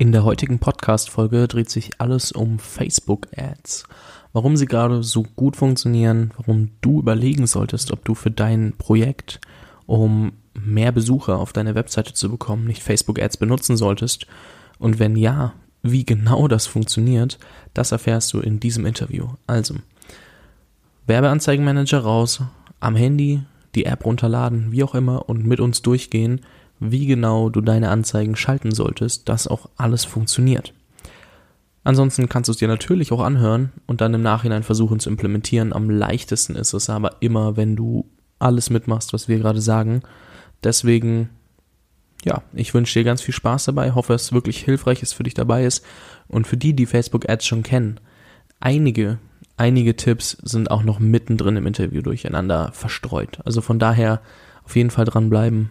In der heutigen Podcast-Folge dreht sich alles um Facebook-Ads. Warum sie gerade so gut funktionieren, warum du überlegen solltest, ob du für dein Projekt, um mehr Besucher auf deine Webseite zu bekommen, nicht Facebook-Ads benutzen solltest. Und wenn ja, wie genau das funktioniert, das erfährst du in diesem Interview. Also, Werbeanzeigenmanager raus, am Handy die App runterladen, wie auch immer, und mit uns durchgehen, wie genau du deine Anzeigen schalten solltest, dass auch alles funktioniert. Ansonsten kannst du es dir natürlich auch anhören und dann im Nachhinein versuchen zu implementieren. Am leichtesten ist es aber immer, wenn du alles mitmachst, was wir gerade sagen. Deswegen, ja, ich wünsche dir ganz viel Spaß dabei, hoffe, es wirklich hilfreich ist für dich dabei ist. Und für die, die Facebook Ads schon kennen, einige, einige Tipps sind auch noch mittendrin im Interview durcheinander verstreut. Also von daher auf jeden Fall dranbleiben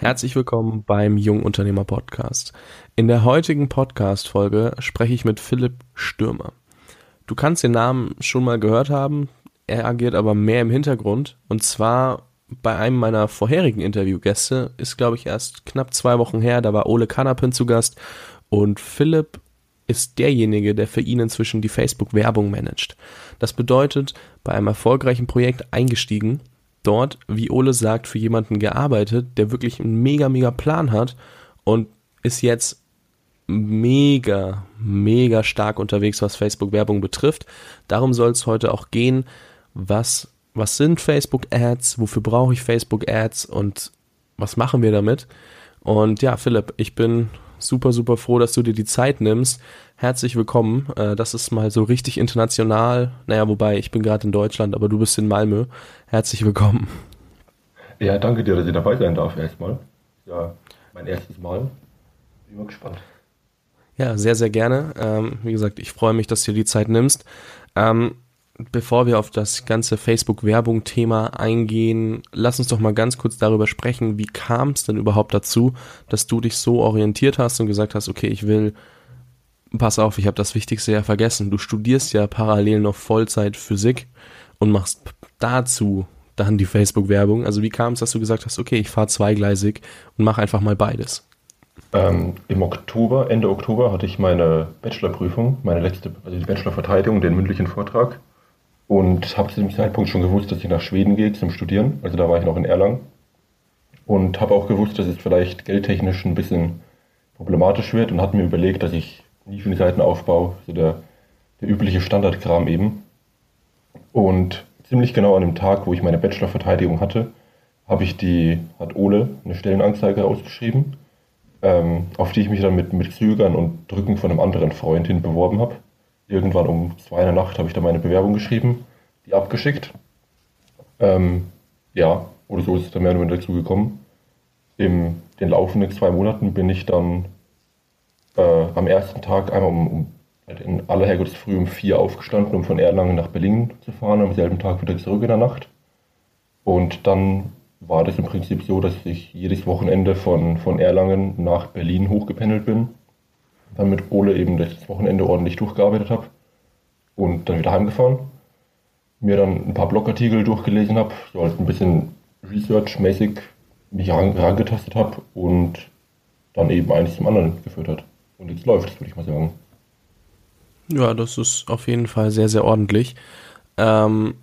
Herzlich willkommen beim Jungunternehmer Podcast. In der heutigen Podcast-Folge spreche ich mit Philipp Stürmer. Du kannst den Namen schon mal gehört haben, er agiert aber mehr im Hintergrund und zwar bei einem meiner vorherigen Interviewgäste, ist glaube ich erst knapp zwei Wochen her, da war Ole Kanapin zu Gast und Philipp ist derjenige, der für ihn inzwischen die Facebook-Werbung managt. Das bedeutet, bei einem erfolgreichen Projekt eingestiegen dort, wie Ole sagt, für jemanden gearbeitet, der wirklich einen mega, mega Plan hat und ist jetzt mega, mega stark unterwegs, was Facebook-Werbung betrifft. Darum soll es heute auch gehen. Was, was sind Facebook-Ads? Wofür brauche ich Facebook-Ads? Und was machen wir damit? Und ja, Philipp, ich bin super, super froh, dass du dir die Zeit nimmst. Herzlich willkommen. Äh, das ist mal so richtig international. Naja, wobei, ich bin gerade in Deutschland, aber du bist in Malmö. Herzlich willkommen. Ja, danke dir, dass ich dabei sein darf erstmal. Ja, mein erstes Mal. Bin mal gespannt. Ja, sehr, sehr gerne. Ähm, wie gesagt, ich freue mich, dass du dir die Zeit nimmst. Ähm, bevor wir auf das ganze Facebook-Werbung-Thema eingehen, lass uns doch mal ganz kurz darüber sprechen, wie kam es denn überhaupt dazu, dass du dich so orientiert hast und gesagt hast, okay, ich will, pass auf, ich habe das Wichtigste ja vergessen, du studierst ja parallel noch Vollzeit Physik und machst dazu dann die Facebook-Werbung. Also wie kam es, dass du gesagt hast, okay, ich fahre zweigleisig und mache einfach mal beides? Ähm, Im Oktober, Ende Oktober hatte ich meine Bachelorprüfung, meine letzte, also die Bachelorverteidigung, den mündlichen Vortrag und habe zu dem Zeitpunkt schon gewusst, dass ich nach Schweden gehe zum Studieren. Also da war ich noch in Erlangen. Und habe auch gewusst, dass es vielleicht geldtechnisch ein bisschen problematisch wird und hatte mir überlegt, dass ich nie für die Seiten aufbaue, so der, der übliche Standardkram eben. Und ziemlich genau an dem Tag, wo ich meine Bachelorverteidigung hatte, habe ich die, hat Ole eine Stellenanzeige ausgeschrieben, ähm, auf die ich mich dann mit, mit Zögern und Drücken von einem anderen Freund hin beworben habe irgendwann um zwei in der Nacht habe ich da meine Bewerbung geschrieben, die abgeschickt. Ähm, ja, oder so ist es dann mehr oder weniger dazu gekommen. In den laufenden zwei Monaten bin ich dann äh, am ersten Tag einmal um, um halt in aller Herrgottsfrüh um vier aufgestanden, um von Erlangen nach Berlin zu fahren, am selben Tag wieder zurück in der Nacht. Und dann war das im Prinzip so, dass ich jedes Wochenende von, von Erlangen nach Berlin hochgependelt bin dann mit Ole eben das Wochenende ordentlich durchgearbeitet habe und dann wieder heimgefahren. Mir dann ein paar Blogartikel durchgelesen habe, so halt ein bisschen Research-mäßig mich herangetastet habe und dann eben eines zum anderen geführt hat. Und jetzt läuft es, würde ich mal sagen. Ja, das ist auf jeden Fall sehr, sehr ordentlich. Ähm,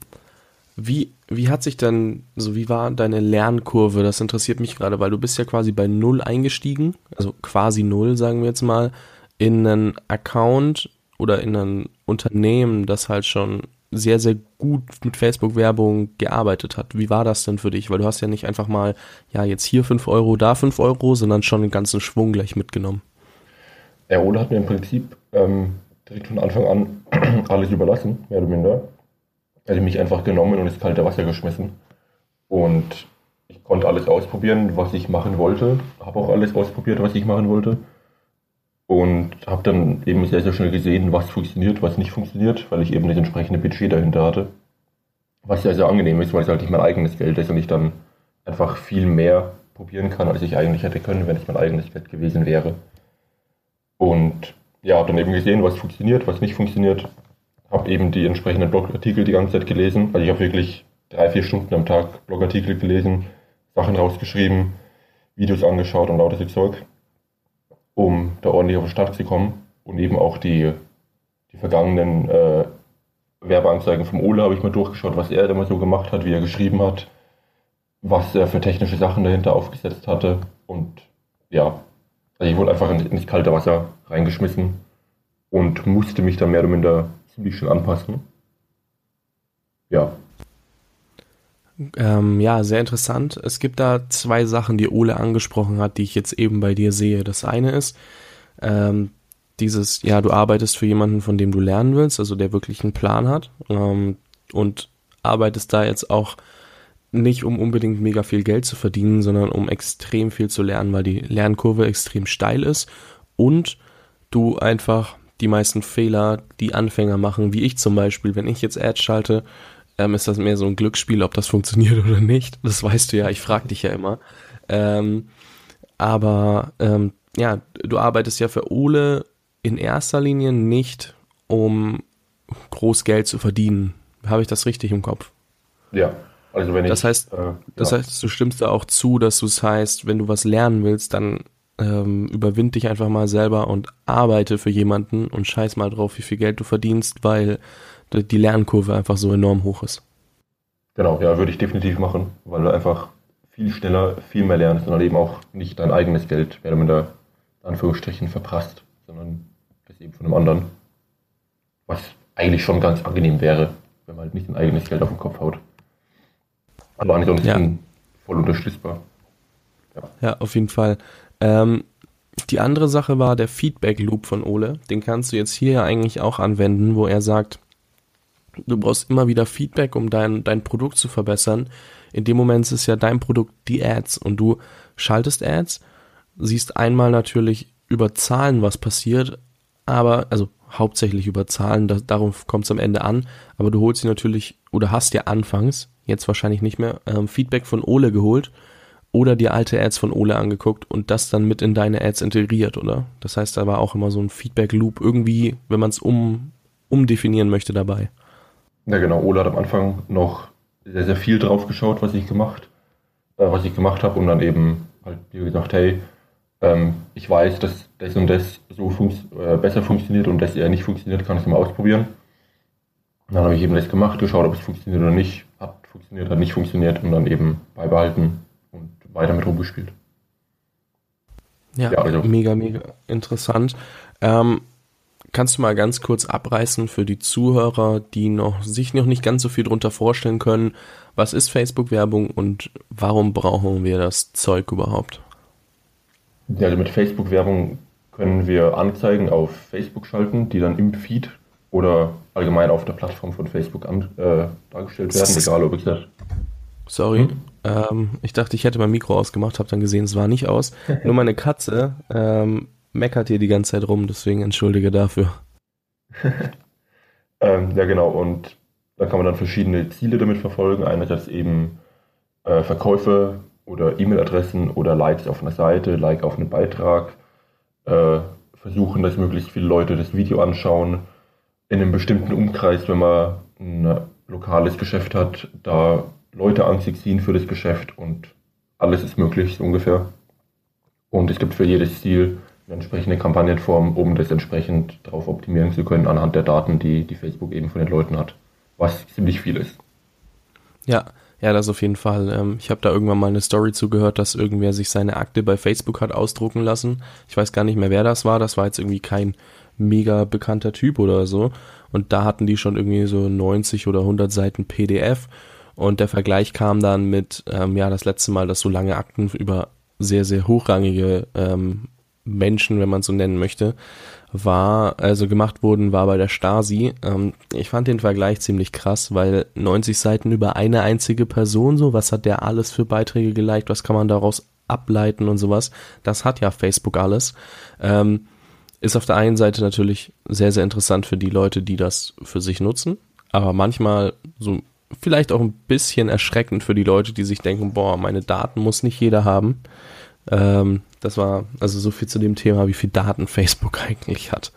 wie, wie hat sich denn, so wie war deine Lernkurve? Das interessiert mich gerade, weil du bist ja quasi bei Null eingestiegen, also quasi Null, sagen wir jetzt mal in einen Account oder in ein Unternehmen, das halt schon sehr, sehr gut mit Facebook-Werbung gearbeitet hat. Wie war das denn für dich? Weil du hast ja nicht einfach mal, ja, jetzt hier 5 Euro, da 5 Euro, sondern schon den ganzen Schwung gleich mitgenommen. Der Ole hat mir im Prinzip ähm, direkt von Anfang an alles überlassen, mehr oder minder. Er hat mich einfach genommen und ins kalte Wasser geschmissen. Und ich konnte alles ausprobieren, was ich machen wollte. Habe auch alles ausprobiert, was ich machen wollte. Und habe dann eben sehr, sehr schnell gesehen, was funktioniert, was nicht funktioniert, weil ich eben das entsprechende Budget dahinter hatte. Was sehr, sehr angenehm ist, weil es halt nicht mein eigenes Geld ist und ich dann einfach viel mehr probieren kann, als ich eigentlich hätte können, wenn es mein eigenes Geld gewesen wäre. Und ja, habe dann eben gesehen, was funktioniert, was nicht funktioniert. Habe eben die entsprechenden Blogartikel die ganze Zeit gelesen. Also ich habe wirklich drei, vier Stunden am Tag Blogartikel gelesen, Sachen rausgeschrieben, Videos angeschaut und lauter Zeug um da ordentlich auf den Start zu kommen. Und eben auch die, die vergangenen äh, Werbeanzeigen vom Ole habe ich mal durchgeschaut, was er immer so gemacht hat, wie er geschrieben hat, was er für technische Sachen dahinter aufgesetzt hatte. Und ja, also ich wurde einfach ins, kalte Wasser reingeschmissen und musste mich dann mehr oder minder ziemlich schnell anpassen. Ja. Ähm, ja, sehr interessant. Es gibt da zwei Sachen, die Ole angesprochen hat, die ich jetzt eben bei dir sehe. Das eine ist, ähm, dieses, ja, du arbeitest für jemanden, von dem du lernen willst, also der wirklich einen Plan hat ähm, und arbeitest da jetzt auch nicht, um unbedingt mega viel Geld zu verdienen, sondern um extrem viel zu lernen, weil die Lernkurve extrem steil ist und du einfach die meisten Fehler, die Anfänger machen, wie ich zum Beispiel, wenn ich jetzt Ads schalte, ähm, ist das mehr so ein Glücksspiel, ob das funktioniert oder nicht. Das weißt du ja, ich frage dich ja immer. Ähm, aber ähm, ja, du arbeitest ja für Ole in erster Linie nicht, um groß Geld zu verdienen. Habe ich das richtig im Kopf? Ja, also wenn ich. Das heißt, äh, das ja. heißt, du stimmst da auch zu, dass du es heißt, wenn du was lernen willst, dann ähm, überwind dich einfach mal selber und arbeite für jemanden und scheiß mal drauf, wie viel Geld du verdienst, weil die Lernkurve einfach so enorm hoch ist. Genau, ja, würde ich definitiv machen, weil du einfach viel schneller, viel mehr lernst und dann eben auch nicht dein eigenes Geld, mehr oder minder Anführungsstrichen verprasst, sondern das eben von einem anderen. Was eigentlich schon ganz angenehm wäre, wenn man halt nicht sein eigenes Geld auf den Kopf haut. Aber ansonsten ja. voll unterstützbar. Ja. ja, auf jeden Fall. Ähm, die andere Sache war der Feedback Loop von Ole. Den kannst du jetzt hier ja eigentlich auch anwenden, wo er sagt, du brauchst immer wieder Feedback, um dein, dein Produkt zu verbessern. In dem Moment ist ja dein Produkt die Ads und du schaltest Ads, siehst einmal natürlich über Zahlen, was passiert, aber, also hauptsächlich über Zahlen, das, darauf kommt es am Ende an, aber du holst dir natürlich, oder hast dir anfangs, jetzt wahrscheinlich nicht mehr, ähm, Feedback von Ole geholt oder dir alte Ads von Ole angeguckt und das dann mit in deine Ads integriert, oder? Das heißt, da war auch immer so ein Feedback-Loop irgendwie, wenn man es um, umdefinieren möchte, dabei. Ja, genau. Ole hat am Anfang noch sehr, sehr viel drauf geschaut, was ich gemacht, äh, was ich gemacht habe und dann eben halt mir gesagt, hey, ähm, ich weiß, dass das und das so funkt, äh, besser funktioniert und das eher nicht funktioniert, kann ich es mal ausprobieren. Und dann habe ich eben das gemacht, geschaut, ob es funktioniert oder nicht, hat funktioniert, hat nicht funktioniert und dann eben beibehalten und weiter mit rumgespielt. Ja, ja also. mega, mega interessant. Ähm, Kannst du mal ganz kurz abreißen für die Zuhörer, die noch sich noch nicht ganz so viel drunter vorstellen können, was ist Facebook-Werbung und warum brauchen wir das Zeug überhaupt? Ja, also mit Facebook-Werbung können wir Anzeigen auf Facebook schalten, die dann im Feed oder allgemein auf der Plattform von Facebook an, äh, dargestellt werden, egal ob ich das. Sorry, hm? ähm, ich dachte, ich hätte mein Mikro ausgemacht, habe dann gesehen, es war nicht aus. Nur meine Katze ähm, meckert hier die ganze Zeit rum, deswegen entschuldige dafür. ähm, ja, genau. Und da kann man dann verschiedene Ziele damit verfolgen. Einerseits eben äh, Verkäufe oder E-Mail-Adressen oder Likes auf einer Seite, Like auf einen Beitrag. Äh, versuchen, dass möglichst viele Leute das Video anschauen. In einem bestimmten Umkreis, wenn man ein lokales Geschäft hat, da Leute an sich ziehen für das Geschäft und alles ist möglich, so ungefähr. Und es gibt für jedes Ziel entsprechende Kampagnenform, um das entsprechend darauf optimieren zu können anhand der Daten, die, die Facebook eben von den Leuten hat. Was ziemlich viel ist. Ja, ja, das auf jeden Fall. Ähm, ich habe da irgendwann mal eine Story zugehört, dass irgendwer sich seine Akte bei Facebook hat ausdrucken lassen. Ich weiß gar nicht mehr, wer das war. Das war jetzt irgendwie kein mega bekannter Typ oder so. Und da hatten die schon irgendwie so 90 oder 100 Seiten PDF. Und der Vergleich kam dann mit, ähm, ja, das letzte Mal, dass so lange Akten über sehr, sehr hochrangige ähm, Menschen, wenn man so nennen möchte, war, also gemacht wurden, war bei der Stasi. Ähm, ich fand den Vergleich ziemlich krass, weil 90 Seiten über eine einzige Person, so, was hat der alles für Beiträge geliked, was kann man daraus ableiten und sowas, das hat ja Facebook alles. Ähm, ist auf der einen Seite natürlich sehr, sehr interessant für die Leute, die das für sich nutzen, aber manchmal so vielleicht auch ein bisschen erschreckend für die Leute, die sich denken, boah, meine Daten muss nicht jeder haben. Ähm, das war also so viel zu dem Thema, wie viel Daten Facebook eigentlich hat.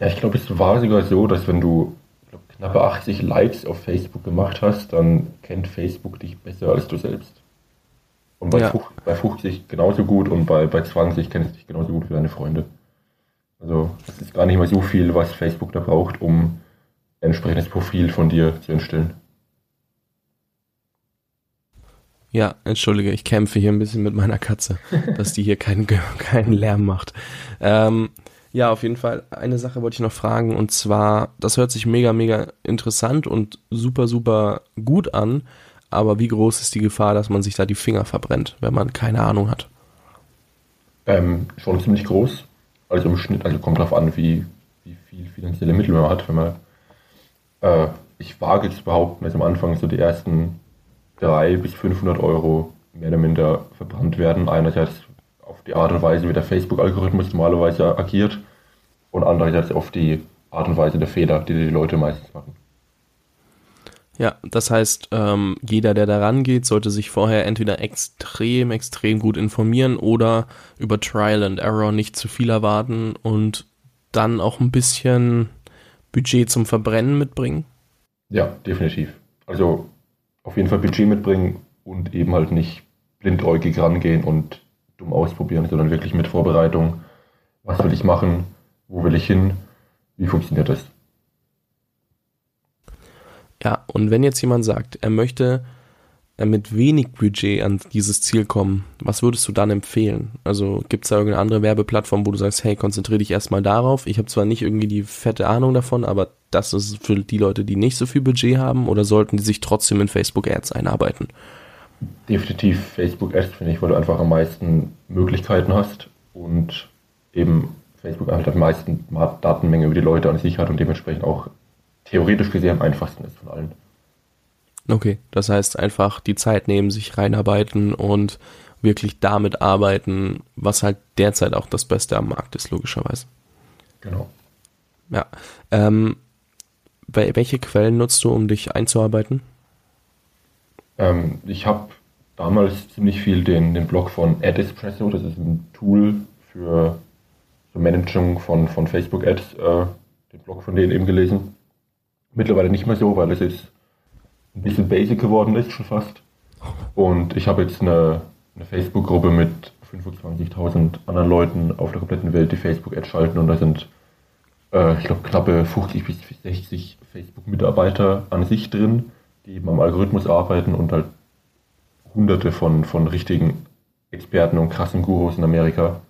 Ja, ich glaube, es war sogar so, dass wenn du glaub, knappe 80 Likes auf Facebook gemacht hast, dann kennt Facebook dich besser als du selbst. Und bei, ja. 50, bei 50 genauso gut und bei, bei 20 kennst du dich genauso gut wie deine Freunde. Also das ist gar nicht mal so viel, was Facebook da braucht, um ein entsprechendes Profil von dir zu entstellen. Ja, entschuldige, ich kämpfe hier ein bisschen mit meiner Katze, dass die hier keinen, keinen Lärm macht. Ähm, ja, auf jeden Fall. Eine Sache wollte ich noch fragen und zwar, das hört sich mega, mega interessant und super, super gut an, aber wie groß ist die Gefahr, dass man sich da die Finger verbrennt, wenn man keine Ahnung hat? Ähm, schon ziemlich groß. Also im Schnitt, also kommt darauf an, wie, wie viel finanzielle Mittel man hat. Wenn man, äh, ich wage zu behaupten, dass am Anfang so die ersten 300 bis 500 Euro mehr oder minder verbrannt werden. Einerseits auf die Art und Weise, wie der Facebook-Algorithmus normalerweise agiert und andererseits auf die Art und Weise der Fehler, die die Leute meistens machen. Ja, das heißt, ähm, jeder, der da rangeht, sollte sich vorher entweder extrem, extrem gut informieren oder über Trial and Error nicht zu viel erwarten und dann auch ein bisschen Budget zum Verbrennen mitbringen. Ja, definitiv. Also auf jeden Fall Budget mitbringen und eben halt nicht blindäugig rangehen und dumm ausprobieren, sondern wirklich mit Vorbereitung. Was will ich machen? Wo will ich hin? Wie funktioniert das? Ja, und wenn jetzt jemand sagt, er möchte mit wenig Budget an dieses Ziel kommen, was würdest du dann empfehlen? Also gibt es da irgendeine andere Werbeplattform, wo du sagst, hey, konzentriere dich erstmal darauf. Ich habe zwar nicht irgendwie die fette Ahnung davon, aber das ist für die Leute, die nicht so viel Budget haben, oder sollten die sich trotzdem in Facebook Ads einarbeiten? Definitiv Facebook Ads, finde ich, weil du einfach am meisten Möglichkeiten hast und eben Facebook einfach am meisten Datenmenge über die Leute an sich hat und dementsprechend auch theoretisch gesehen am einfachsten ist von allen. Okay, das heißt einfach die Zeit nehmen, sich reinarbeiten und wirklich damit arbeiten, was halt derzeit auch das Beste am Markt ist, logischerweise. Genau. Ja. Ähm, welche Quellen nutzt du, um dich einzuarbeiten? Ähm, ich habe damals ziemlich viel den, den Blog von AdEspresso, das ist ein Tool für so Managing von, von Facebook Ads, äh, den Blog von denen eben gelesen. Mittlerweile nicht mehr so, weil es jetzt ein bisschen basic geworden ist, schon fast. Und ich habe jetzt eine, eine Facebook-Gruppe mit 25.000 anderen Leuten auf der kompletten Welt, die Facebook-Ads schalten. Und da sind, äh, ich glaube, knappe 50 bis 60 Facebook-Mitarbeiter an sich drin, die eben am Algorithmus arbeiten und halt hunderte von, von richtigen Experten und krassen Gurus in Amerika,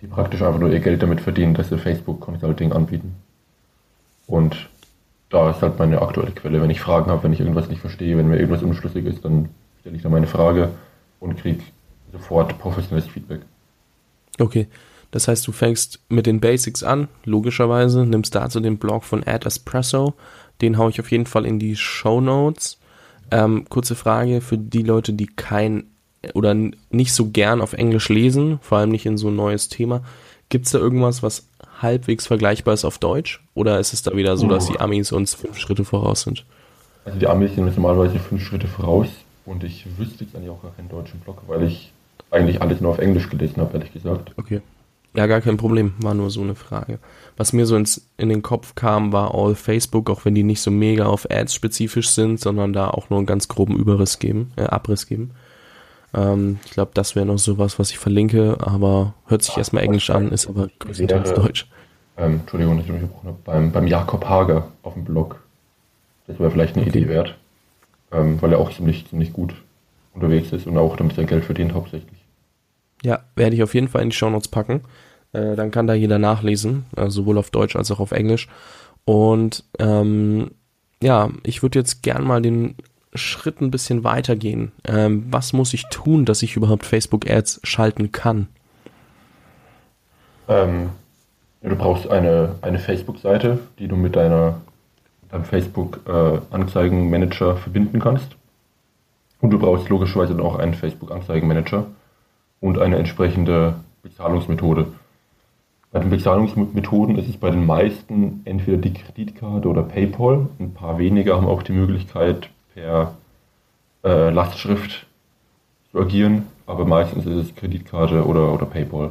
die praktisch einfach nur ihr Geld damit verdienen, dass sie Facebook Consulting anbieten. Und da ist halt meine aktuelle Quelle. Wenn ich Fragen habe, wenn ich irgendwas nicht verstehe, wenn mir irgendwas unschlüssig ist, dann stelle ich da meine Frage und kriege sofort professionelles Feedback. Okay. Das heißt, du fängst mit den Basics an, logischerweise, nimmst dazu den Blog von Ad Espresso, den haue ich auf jeden Fall in die Show Notes. Ähm, kurze Frage für die Leute, die kein oder nicht so gern auf Englisch lesen, vor allem nicht in so ein neues Thema. Gibt es da irgendwas, was halbwegs vergleichbar ist auf Deutsch? Oder ist es da wieder so, dass die Amis uns fünf Schritte voraus sind? Also die Amis sind normalerweise fünf Schritte voraus und ich wüsste jetzt eigentlich auch gar keinen deutschen Blog, weil ich eigentlich alles nur auf Englisch gelesen habe, ehrlich gesagt. Okay. Ja, gar kein Problem, war nur so eine Frage. Was mir so ins, in den Kopf kam, war All Facebook, auch wenn die nicht so mega auf Ads spezifisch sind, sondern da auch nur einen ganz groben Überriss geben, äh, Abriss geben. Ähm, ich glaube, das wäre noch sowas, was ich verlinke, aber hört sich erstmal Englisch an, ist aber größtenteils Deutsch. Ähm, Entschuldigung, dass ich mich gebrochen habe. Beim, beim Jakob Hager auf dem Blog. Das wäre vielleicht eine okay. Idee wert. Ähm, weil er auch ziemlich, ziemlich gut unterwegs ist und auch damit sein Geld verdient hauptsächlich. Ja, werde ich auf jeden Fall in die Shownotes packen. Äh, dann kann da jeder nachlesen, äh, sowohl auf Deutsch als auch auf Englisch. Und ähm, ja, ich würde jetzt gern mal den Schritt ein bisschen weitergehen. Ähm, was muss ich tun, dass ich überhaupt Facebook Ads schalten kann? Ähm, du brauchst eine, eine Facebook-Seite, die du mit deiner, deinem Facebook-Anzeigenmanager äh, verbinden kannst. Und du brauchst logischerweise dann auch einen Facebook-Anzeigenmanager und eine entsprechende Bezahlungsmethode. Bei den Bezahlungsmethoden ist es bei den meisten entweder die Kreditkarte oder PayPal. Ein paar weniger haben auch die Möglichkeit, per äh, Lastschrift zu agieren, aber meistens ist es Kreditkarte oder, oder PayPal.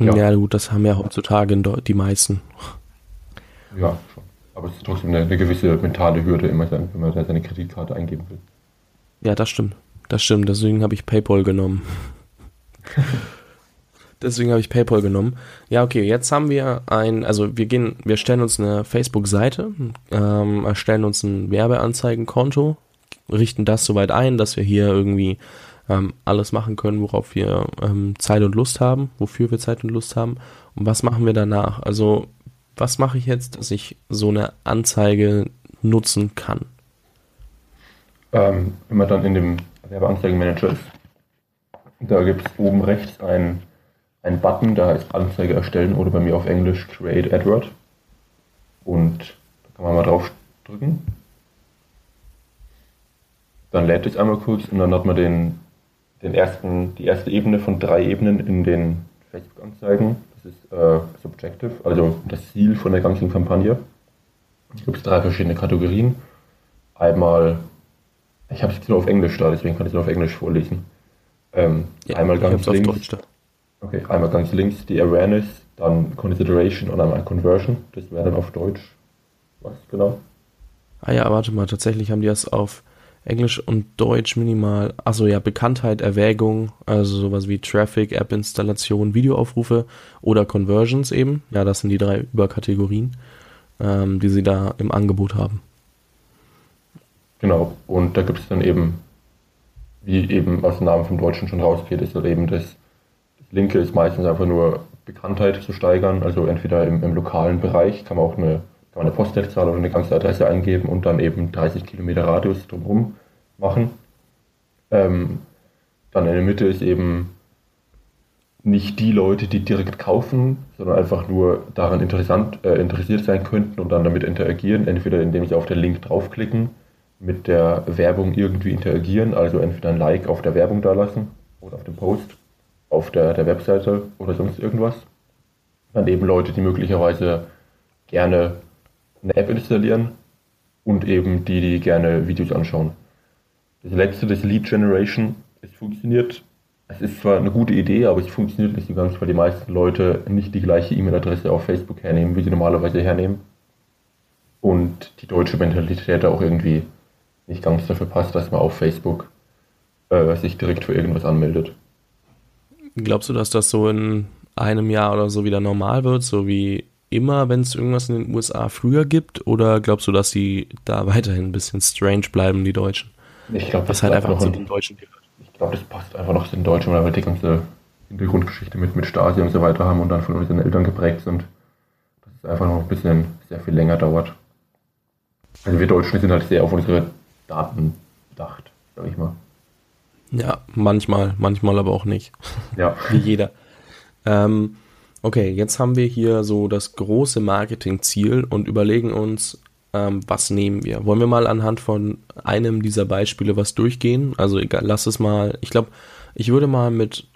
Ja. ja, gut, das haben ja heutzutage die meisten. Ja, schon. Aber es ist trotzdem eine, eine gewisse mentale Hürde, immer sein, wenn man seine Kreditkarte eingeben will. Ja, das stimmt. Das stimmt. Deswegen habe ich PayPal genommen. Deswegen habe ich PayPal genommen. Ja, okay, jetzt haben wir ein, also wir gehen, wir stellen uns eine Facebook-Seite, ähm, erstellen uns ein Werbeanzeigenkonto, richten das soweit ein, dass wir hier irgendwie ähm, alles machen können, worauf wir ähm, Zeit und Lust haben, wofür wir Zeit und Lust haben. Und was machen wir danach? Also, was mache ich jetzt, dass ich so eine Anzeige nutzen kann? Ähm, wenn man dann in dem Werbeanzeigenmanager ist, da gibt es oben rechts einen, einen Button, der heißt Anzeige erstellen oder bei mir auf Englisch Create AdWord. Und da kann man mal drauf drücken. Dann lädt es einmal kurz und dann hat man den, den ersten, die erste Ebene von drei Ebenen in den Facebook-Anzeigen. Das ist äh, Subjective, also das Ziel von der ganzen Kampagne. Es gibt drei verschiedene Kategorien. Einmal, ich habe es jetzt nur auf Englisch da, deswegen kann ich es nur auf Englisch vorlesen. Ähm, ja, einmal ganz links. Okay, einmal ganz links die Awareness, dann Consideration und einmal Conversion. Das wäre dann auf Deutsch. Was genau? Ah ja, warte mal, tatsächlich haben die das auf Englisch und Deutsch minimal. Achso, ja, Bekanntheit, Erwägung, also sowas wie Traffic, App-Installation, Videoaufrufe oder Conversions eben. Ja, das sind die drei Überkategorien, ähm, die sie da im Angebot haben. Genau, und da gibt es dann eben, wie eben aus dem Namen vom Deutschen schon rausgeht, ist halt eben das Linke ist meistens einfach nur Bekanntheit zu steigern, also entweder im, im lokalen Bereich kann man auch eine kann man eine Postleitzahl oder eine ganze Adresse eingeben und dann eben 30 Kilometer Radius drumherum machen. Ähm, dann in der Mitte ist eben nicht die Leute, die direkt kaufen, sondern einfach nur daran interessant, äh, interessiert sein könnten und dann damit interagieren, entweder indem sie auf den Link draufklicken, mit der Werbung irgendwie interagieren, also entweder ein Like auf der Werbung da lassen oder auf dem Post, auf der, der Webseite oder sonst irgendwas. Dann eben Leute, die möglicherweise gerne eine App installieren und eben die, die gerne Videos anschauen. Das letzte, das Lead Generation, es funktioniert. Es ist zwar eine gute Idee, aber es funktioniert nicht so ganz, weil die meisten Leute nicht die gleiche E-Mail-Adresse auf Facebook hernehmen, wie sie normalerweise hernehmen. Und die deutsche Mentalität auch irgendwie nicht ganz dafür passt, dass man auf Facebook äh, sich direkt für irgendwas anmeldet. Glaubst du, dass das so in einem Jahr oder so wieder normal wird, so wie immer, wenn es irgendwas in den USA früher gibt? Oder glaubst du, dass sie da weiterhin ein bisschen strange bleiben, die Deutschen? Ich glaube, das halt einfach zu den Deutschen gehört. Ich glaube, das passt einfach noch zu den Deutschen, weil wir die ganze Hintergrundgeschichte mit, mit Stasi und so weiter haben und dann von unseren Eltern geprägt sind. Dass es einfach noch ein bisschen sehr viel länger dauert. Also wir Deutschen sind halt sehr auf unsere Daten bedacht, sag ich mal. Ja, manchmal, manchmal aber auch nicht. Ja. Wie jeder. Ähm, okay, jetzt haben wir hier so das große Marketingziel und überlegen uns, ähm, was nehmen wir. Wollen wir mal anhand von einem dieser Beispiele was durchgehen? Also egal, lass es mal. Ich glaube, ich würde mal mit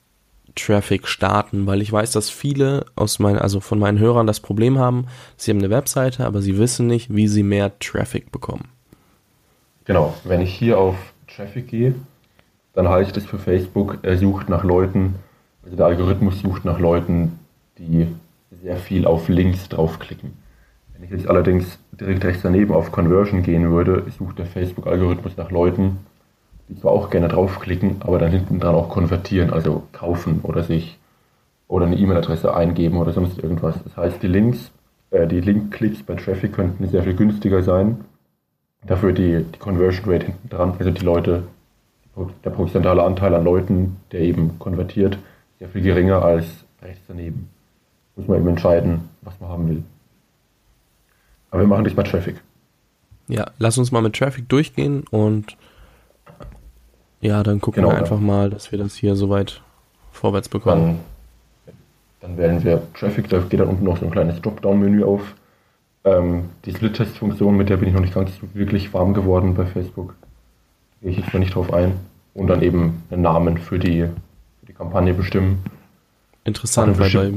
Traffic starten, weil ich weiß, dass viele aus meinen, also von meinen Hörern das Problem haben, sie haben eine Webseite, aber sie wissen nicht, wie sie mehr Traffic bekommen. Genau, wenn ich hier auf Traffic gehe, dann heißt es für Facebook, er sucht nach Leuten, also der Algorithmus sucht nach Leuten, die sehr viel auf Links draufklicken. Wenn ich jetzt allerdings direkt rechts daneben auf Conversion gehen würde, sucht der Facebook-Algorithmus nach Leuten, die zwar auch gerne draufklicken, aber dann hinten dran auch konvertieren, also kaufen oder sich oder eine E-Mail-Adresse eingeben oder sonst irgendwas. Das heißt, die Links, äh, die Link-Klicks bei Traffic könnten sehr viel günstiger sein. Dafür die, die Conversion Rate hinten dran, also die Leute, der prozentuale Anteil an Leuten, der eben konvertiert, sehr viel geringer als rechts daneben muss man eben entscheiden, was man haben will. Aber wir machen dich mal Traffic. Ja, lass uns mal mit Traffic durchgehen und ja, dann gucken genau, wir einfach ja. mal, dass wir das hier soweit vorwärts bekommen. Dann, dann wählen wir Traffic, da geht dann unten noch so ein kleines Dropdown-Menü auf. Ähm, die Split-Test-Funktion, mit der bin ich noch nicht ganz wirklich warm geworden bei Facebook. Gehe ich jetzt mal nicht drauf ein. Und dann eben einen Namen für die, für die Kampagne bestimmen Interessant, weil bei,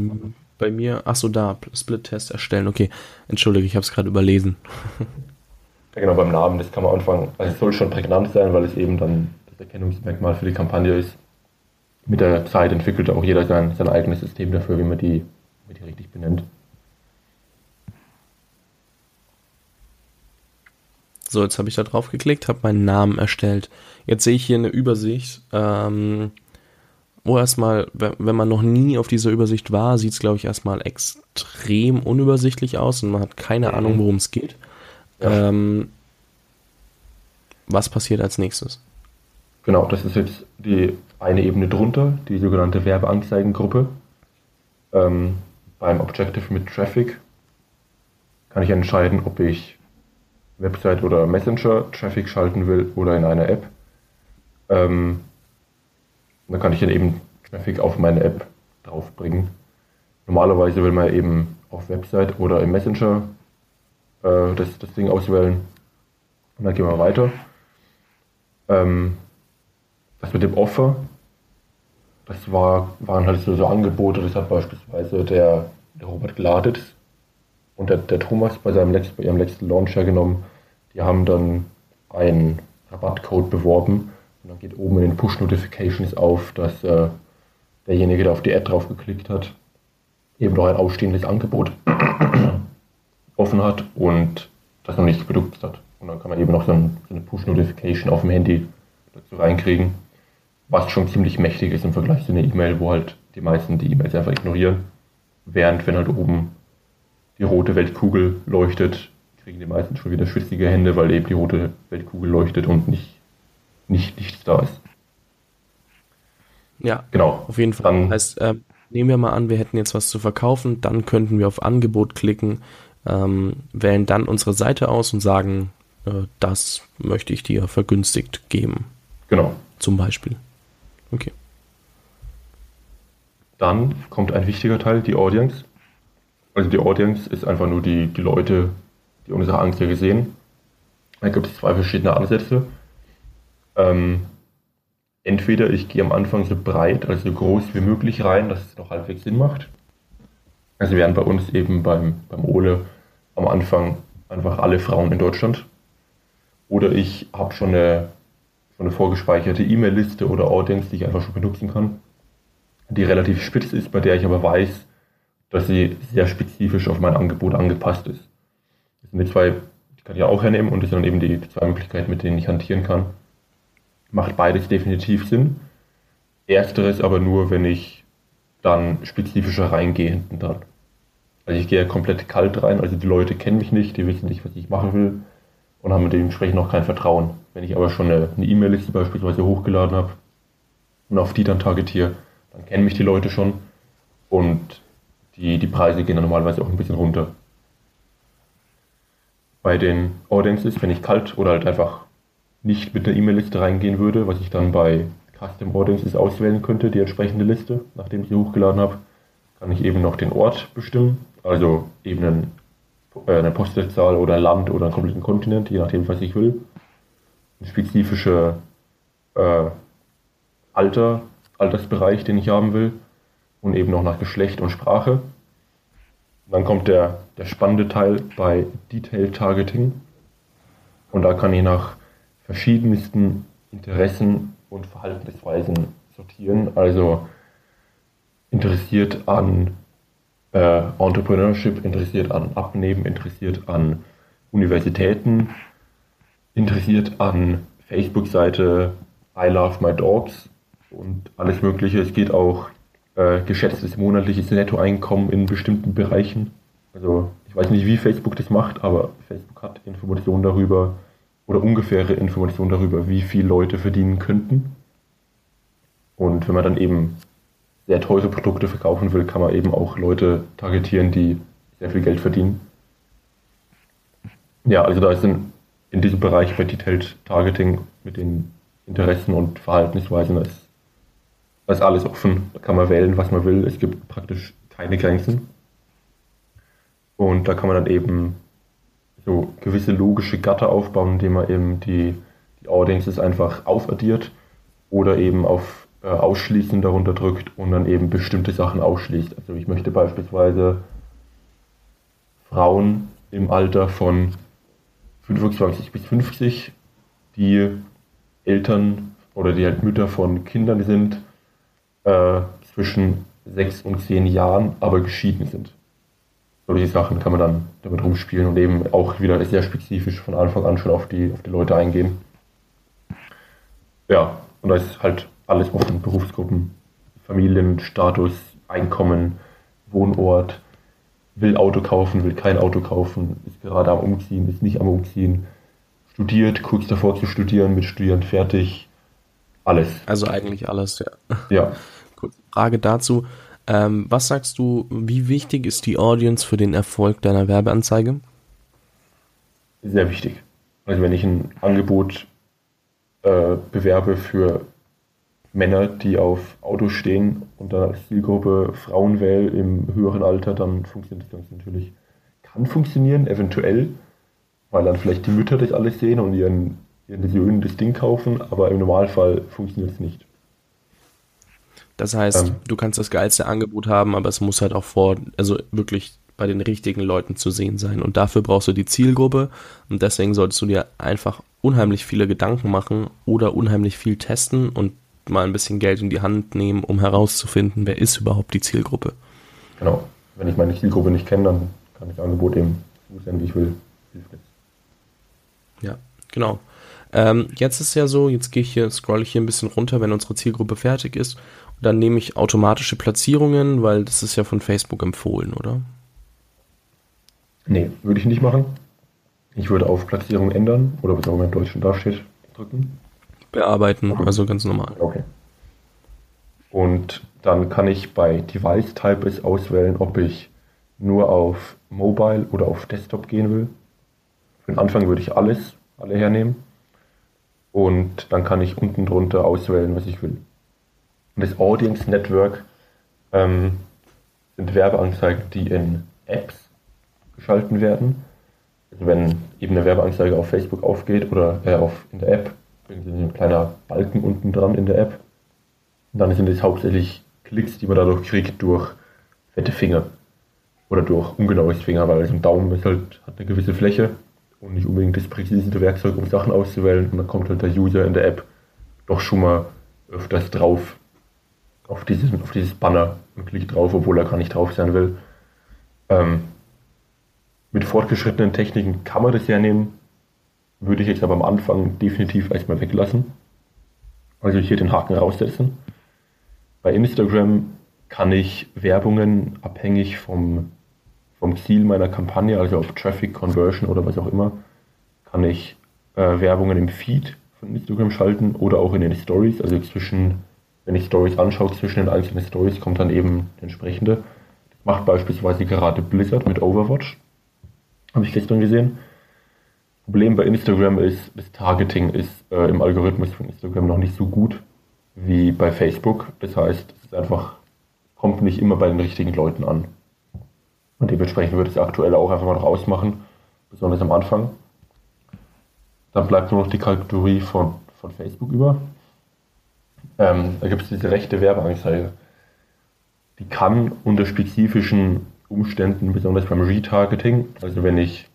bei mir, ach so, da, Split-Test erstellen, okay. Entschuldige, ich habe es gerade überlesen. Ja, genau, beim Namen, das kann man anfangen. Also es soll schon prägnant sein, weil es eben dann das Erkennungsmerkmal für die Kampagne ist. Mit der Zeit entwickelt auch jeder sein, sein eigenes System dafür, wie man die, wie man die richtig benennt. So, jetzt habe ich da drauf geklickt, habe meinen Namen erstellt. Jetzt sehe ich hier eine Übersicht, ähm, wo erstmal, wenn man noch nie auf dieser Übersicht war, sieht es, glaube ich, erstmal extrem unübersichtlich aus und man hat keine mhm. Ahnung, worum es geht. Ja. Ähm, was passiert als nächstes? Genau, das ist jetzt die eine Ebene drunter, die sogenannte Werbeanzeigengruppe. Ähm, beim Objective mit Traffic kann ich entscheiden, ob ich Website oder Messenger Traffic schalten will oder in einer App. Ähm, dann kann ich dann eben Traffic auf meine App draufbringen. Normalerweise will man eben auf Website oder im Messenger äh, das, das Ding auswählen. Und dann gehen wir weiter. Ähm, das mit dem Offer, das war, waren halt so, so Angebote, das hat beispielsweise der, der Robert Gladitz und der, der Thomas bei, seinem letzten, bei ihrem letzten Launch hergenommen, die haben dann einen Rabattcode beworben und dann geht oben in den Push-Notifications auf, dass äh, derjenige, der auf die Ad drauf geklickt hat, eben noch ein ausstehendes Angebot offen hat und das noch nicht benutzt hat. Und dann kann man eben noch so, ein, so eine Push-Notification auf dem Handy dazu reinkriegen, was schon ziemlich mächtig ist im Vergleich zu einer E-Mail, wo halt die meisten die E-Mails einfach ignorieren. Während wenn halt oben die rote Weltkugel leuchtet, kriegen die meisten schon wieder schwitzige Hände, weil eben die rote Weltkugel leuchtet und nicht, nicht nichts da ist. Ja, genau. Auf jeden Fall. Dann, heißt, äh, nehmen wir mal an, wir hätten jetzt was zu verkaufen, dann könnten wir auf Angebot klicken, ähm, wählen dann unsere Seite aus und sagen, äh, das möchte ich dir vergünstigt geben. Genau. Zum Beispiel. Okay. Dann kommt ein wichtiger Teil, die Audience. Also die Audience ist einfach nur die, die Leute, die unsere Anzeige sehen. Da gibt es zwei verschiedene Ansätze. Ähm, entweder ich gehe am Anfang so breit, also so groß wie möglich rein, dass es noch halbwegs Sinn macht. Also wären bei uns eben beim, beim Ole am Anfang einfach alle Frauen in Deutschland. Oder ich habe schon eine, schon eine vorgespeicherte E-Mail-Liste oder Audience, die ich einfach schon benutzen kann, die relativ spitz ist, bei der ich aber weiß, dass sie sehr spezifisch auf mein Angebot angepasst ist. Das sind die zwei, die kann ich auch hernehmen und das sind dann eben die zwei Möglichkeiten, mit denen ich hantieren kann. Macht beides definitiv Sinn. Ersteres aber nur, wenn ich dann spezifischer reingehe hinten dran. Also ich gehe komplett kalt rein, also die Leute kennen mich nicht, die wissen nicht, was ich machen will und haben dementsprechend noch kein Vertrauen. Wenn ich aber schon eine E-Mail-Liste beispielsweise hochgeladen habe und auf die dann targetiere, dann kennen mich die Leute schon und die, die Preise gehen dann normalerweise auch ein bisschen runter. Bei den Audiences, wenn ich kalt oder halt einfach nicht mit einer E-Mail-Liste reingehen würde, was ich dann bei Custom Audiences auswählen könnte, die entsprechende Liste, nachdem ich sie hochgeladen habe, kann ich eben noch den Ort bestimmen, also eben äh, eine Postleitzahl oder ein Land oder einen kompletten Kontinent, je nachdem, was ich will. Ein spezifischer äh, Alter, Altersbereich, den ich haben will und eben noch nach Geschlecht und Sprache. dann kommt der, der spannende Teil bei Detail Targeting. Und da kann ich nach verschiedensten Interessen und Verhaltensweisen sortieren. Also interessiert an äh, Entrepreneurship, interessiert an Abnehmen, interessiert an Universitäten, interessiert an Facebook-Seite I Love My Dogs und alles Mögliche. Es geht auch äh, geschätztes monatliches Nettoeinkommen in bestimmten Bereichen. Also ich weiß nicht, wie Facebook das macht, aber Facebook hat Informationen darüber oder ungefähre Informationen darüber, wie viel Leute verdienen könnten. Und wenn man dann eben sehr teure Produkte verkaufen will, kann man eben auch Leute targetieren, die sehr viel Geld verdienen. Ja, also da ist in, in diesem Bereich bei Detailed Targeting mit den Interessen und Verhaltensweisen ist da ist alles offen. Da kann man wählen, was man will. Es gibt praktisch keine Grenzen. Und da kann man dann eben so gewisse logische Gatter aufbauen, indem man eben die, die Audiences einfach aufaddiert oder eben auf äh, ausschließen darunter drückt und dann eben bestimmte Sachen ausschließt. Also ich möchte beispielsweise Frauen im Alter von 25 bis 50, die Eltern oder die halt Mütter von Kindern sind, äh, zwischen 6 und 10 Jahren, aber geschieden sind. Solche Sachen kann man dann damit rumspielen und eben auch wieder sehr spezifisch von Anfang an schon auf die, auf die Leute eingehen. Ja, und da ist halt alles offen, Berufsgruppen, Familien, Status, Einkommen, Wohnort, will Auto kaufen, will kein Auto kaufen, ist gerade am Umziehen, ist nicht am Umziehen, studiert, kurz davor zu studieren, mit Studieren fertig, alles. Also eigentlich alles, ja. Ja. Kurze Frage dazu. Ähm, was sagst du, wie wichtig ist die Audience für den Erfolg deiner Werbeanzeige? Sehr wichtig. Also wenn ich ein Angebot äh, bewerbe für Männer, die auf Autos stehen und dann als Zielgruppe Frauen wähle im höheren Alter, dann funktioniert das Ganze natürlich. Kann funktionieren, eventuell, weil dann vielleicht die Mütter das alles sehen und ihren, ihren Söhnen das Ding kaufen, aber im Normalfall funktioniert es nicht. Das heißt, ähm, du kannst das geilste Angebot haben, aber es muss halt auch vor, also wirklich bei den richtigen Leuten zu sehen sein. Und dafür brauchst du die Zielgruppe und deswegen solltest du dir einfach unheimlich viele Gedanken machen oder unheimlich viel testen und mal ein bisschen Geld in die Hand nehmen, um herauszufinden, wer ist überhaupt die Zielgruppe. Genau. Wenn ich meine Zielgruppe nicht kenne, dann kann ich das Angebot eben so wie ich will. Ja, genau. Ähm, jetzt ist ja so, jetzt gehe ich hier, scroll ich hier ein bisschen runter, wenn unsere Zielgruppe fertig ist. Und dann nehme ich automatische Platzierungen, weil das ist ja von Facebook empfohlen, oder? Nee, würde ich nicht machen. Ich würde auf Platzierung ändern oder was auch immer im Deutschen da steht, drücken bearbeiten, okay. also ganz normal. Okay. Und dann kann ich bei Device Types auswählen, ob ich nur auf Mobile oder auf Desktop gehen will. Für den Anfang würde ich alles, alle hernehmen. Und dann kann ich unten drunter auswählen, was ich will. Und das Audience Network ähm, sind Werbeanzeigen, die in Apps geschalten werden. Also wenn eben eine Werbeanzeige auf Facebook aufgeht oder äh, auf, in der App, ein kleiner Balken unten dran in der App. Dann sind es hauptsächlich Klicks, die man dadurch kriegt durch fette Finger oder durch ungenaues Finger, weil so ein Daumen ist halt, hat eine gewisse Fläche und nicht unbedingt das präziseste Werkzeug, um Sachen auszuwählen. Und dann kommt halt der User in der App doch schon mal öfters drauf auf dieses, auf dieses Banner und klickt drauf, obwohl er gar nicht drauf sein will. Ähm, mit fortgeschrittenen Techniken kann man das ja nehmen, würde ich jetzt aber am Anfang definitiv erstmal weglassen. Also hier den Haken raussetzen. Bei Instagram kann ich Werbungen abhängig vom, vom Ziel meiner Kampagne, also auf Traffic, Conversion oder was auch immer, kann ich äh, Werbungen im Feed von Instagram schalten oder auch in den Stories. Also zwischen, wenn ich Stories anschaue, zwischen den einzelnen Stories kommt dann eben entsprechende. Das macht beispielsweise gerade Blizzard mit Overwatch. Habe ich gestern gesehen. Problem bei Instagram ist, das Targeting ist äh, im Algorithmus von Instagram noch nicht so gut wie bei Facebook. Das heißt, es ist einfach, kommt nicht immer bei den richtigen Leuten an. Und dementsprechend würde ich es aktuell auch einfach mal noch ausmachen, besonders am Anfang. Dann bleibt nur noch die Kategorie von, von Facebook über. Ähm, da gibt es diese rechte Werbeanzeige. Die kann unter spezifischen Umständen, besonders beim Retargeting, also wenn ich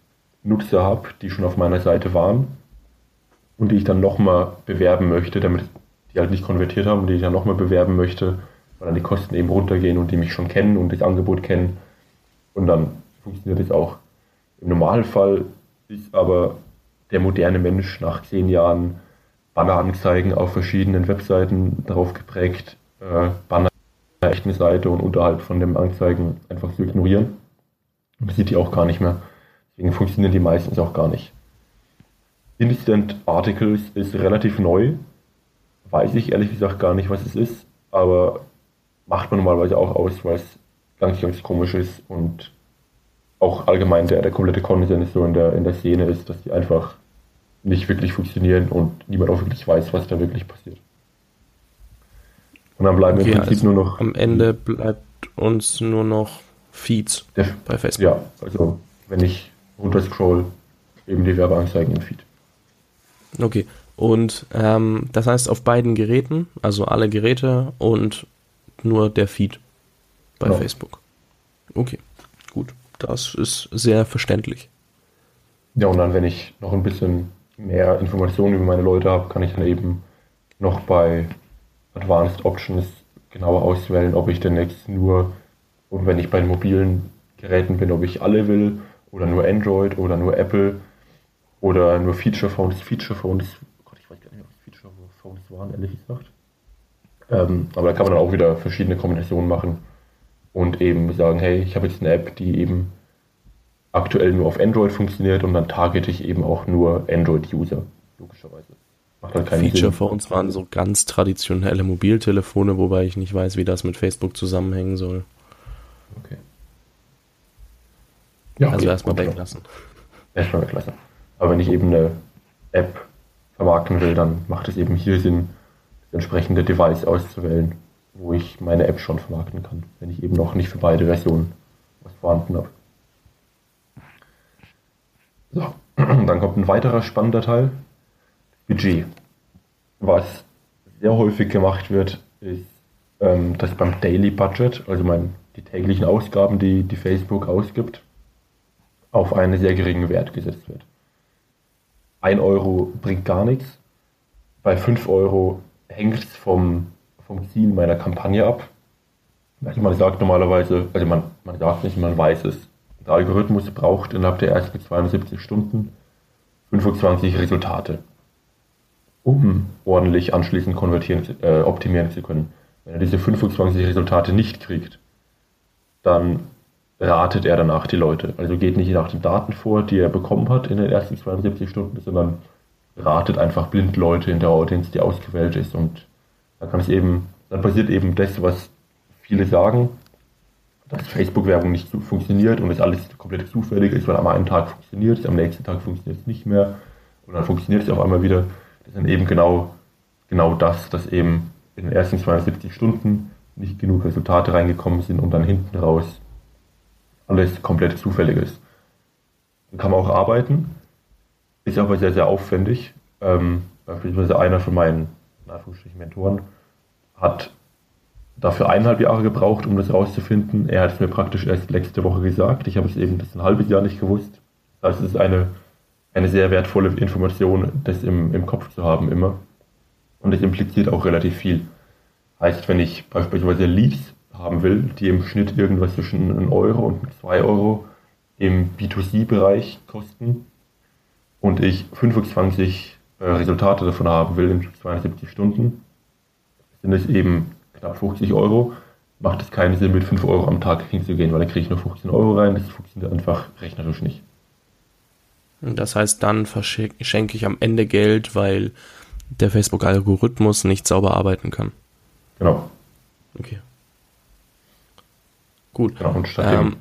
Nutzer habe, die schon auf meiner Seite waren und die ich dann nochmal bewerben möchte, damit die halt nicht konvertiert haben und die ich dann nochmal bewerben möchte, weil dann die Kosten eben runtergehen und die mich schon kennen und das Angebot kennen. Und dann funktioniert das auch. Im Normalfall ist aber der moderne Mensch nach zehn Jahren Banneranzeigen auf verschiedenen Webseiten darauf geprägt, äh, Banner der echten Seite und unterhalb von den Anzeigen einfach zu ignorieren. Man sieht die auch gar nicht mehr. Deswegen funktionieren die meistens auch gar nicht. Instant Articles ist relativ neu. Weiß ich ehrlich gesagt gar nicht, was es ist, aber macht man normalerweise auch aus, weil es ganz, ganz komisch ist und auch allgemein der, der komplette Konsens so in der, in der Szene ist, dass die einfach nicht wirklich funktionieren und niemand auch wirklich weiß, was da wirklich passiert. Und dann bleiben okay, im Prinzip also nur noch. Am Ende bleibt uns nur noch Feeds bei Facebook. Ja, also wenn ich runterscroll, eben die Werbeanzeigen im Feed. Okay. Und ähm, das heißt auf beiden Geräten, also alle Geräte und nur der Feed bei genau. Facebook. Okay, gut. Das ist sehr verständlich. Ja, und dann, wenn ich noch ein bisschen mehr Informationen über meine Leute habe, kann ich dann eben noch bei Advanced Options genauer auswählen, ob ich denn jetzt nur, und wenn ich bei mobilen Geräten bin, ob ich alle will oder nur Android oder nur Apple oder nur Feature Phones. Feature Phones, oh Gott, ich weiß gar nicht, was Feature Phones waren, ehrlich gesagt. Ähm, aber da kann man dann auch wieder verschiedene Kombinationen machen und eben sagen, hey, ich habe jetzt eine App, die eben aktuell nur auf Android funktioniert und dann targete ich eben auch nur Android-User, logischerweise. Macht halt keinen Feature Sinn. Phones waren so ganz traditionelle Mobiltelefone, wobei ich nicht weiß, wie das mit Facebook zusammenhängen soll. Okay. Ja, also okay, erstmal weglassen. Erstmal weglassen. Aber wenn ich eben eine App vermarkten will, dann macht es eben hier Sinn, das entsprechende Device auszuwählen wo ich meine App schon vermarkten kann, wenn ich eben noch nicht für beide Versionen was vorhanden habe. So, dann kommt ein weiterer spannender Teil, Budget. Was sehr häufig gemacht wird, ist, ähm, dass beim Daily Budget, also mein, die täglichen Ausgaben, die, die Facebook ausgibt, auf einen sehr geringen Wert gesetzt wird. 1 Euro bringt gar nichts. Bei 5 Euro hängt es vom vom Ziel meiner Kampagne ab. Also man sagt normalerweise, also man, man sagt nicht, man weiß es. Der Algorithmus braucht innerhalb der ersten 72 Stunden 25 Resultate, um ordentlich anschließend konvertieren, äh, optimieren zu können. Wenn er diese 25 Resultate nicht kriegt, dann ratet er danach die Leute. Also geht nicht nach den Daten vor, die er bekommen hat in den ersten 72 Stunden, sondern ratet einfach blind Leute in der Audience, die ausgewählt ist und dann kann es eben, dann passiert eben das, was viele sagen, dass Facebook-Werbung nicht funktioniert und es alles komplett zufällig ist, weil am einen Tag funktioniert es, am nächsten Tag funktioniert es nicht mehr und dann funktioniert es auf einmal wieder. Das ist dann eben genau, genau das, dass eben in den ersten 72 Stunden nicht genug Resultate reingekommen sind und dann hinten raus alles komplett zufällig ist. Dann kann man auch arbeiten, ist aber sehr, sehr aufwendig. Ähm, beispielsweise einer von meinen Mentoren, hat dafür eineinhalb Jahre gebraucht, um das rauszufinden. Er hat es mir praktisch erst letzte Woche gesagt. Ich habe es eben das ein halbes Jahr nicht gewusst. Das heißt, es ist eine, eine sehr wertvolle Information, das im, im Kopf zu haben immer. Und es impliziert auch relativ viel. Heißt, wenn ich beispielsweise Leads haben will, die im Schnitt irgendwas zwischen 1 Euro und 2 Euro im B2C-Bereich kosten und ich 25 äh, Resultate davon haben will in 72 Stunden, sind es eben knapp 50 Euro. Macht es keinen Sinn, mit 5 Euro am Tag hinzugehen, weil da kriege ich nur 15 Euro rein. Das funktioniert einfach rechnerisch nicht. Das heißt, dann verschenke ich am Ende Geld, weil der Facebook-Algorithmus nicht sauber arbeiten kann. Genau. Okay. Gut. Genau, und ähm,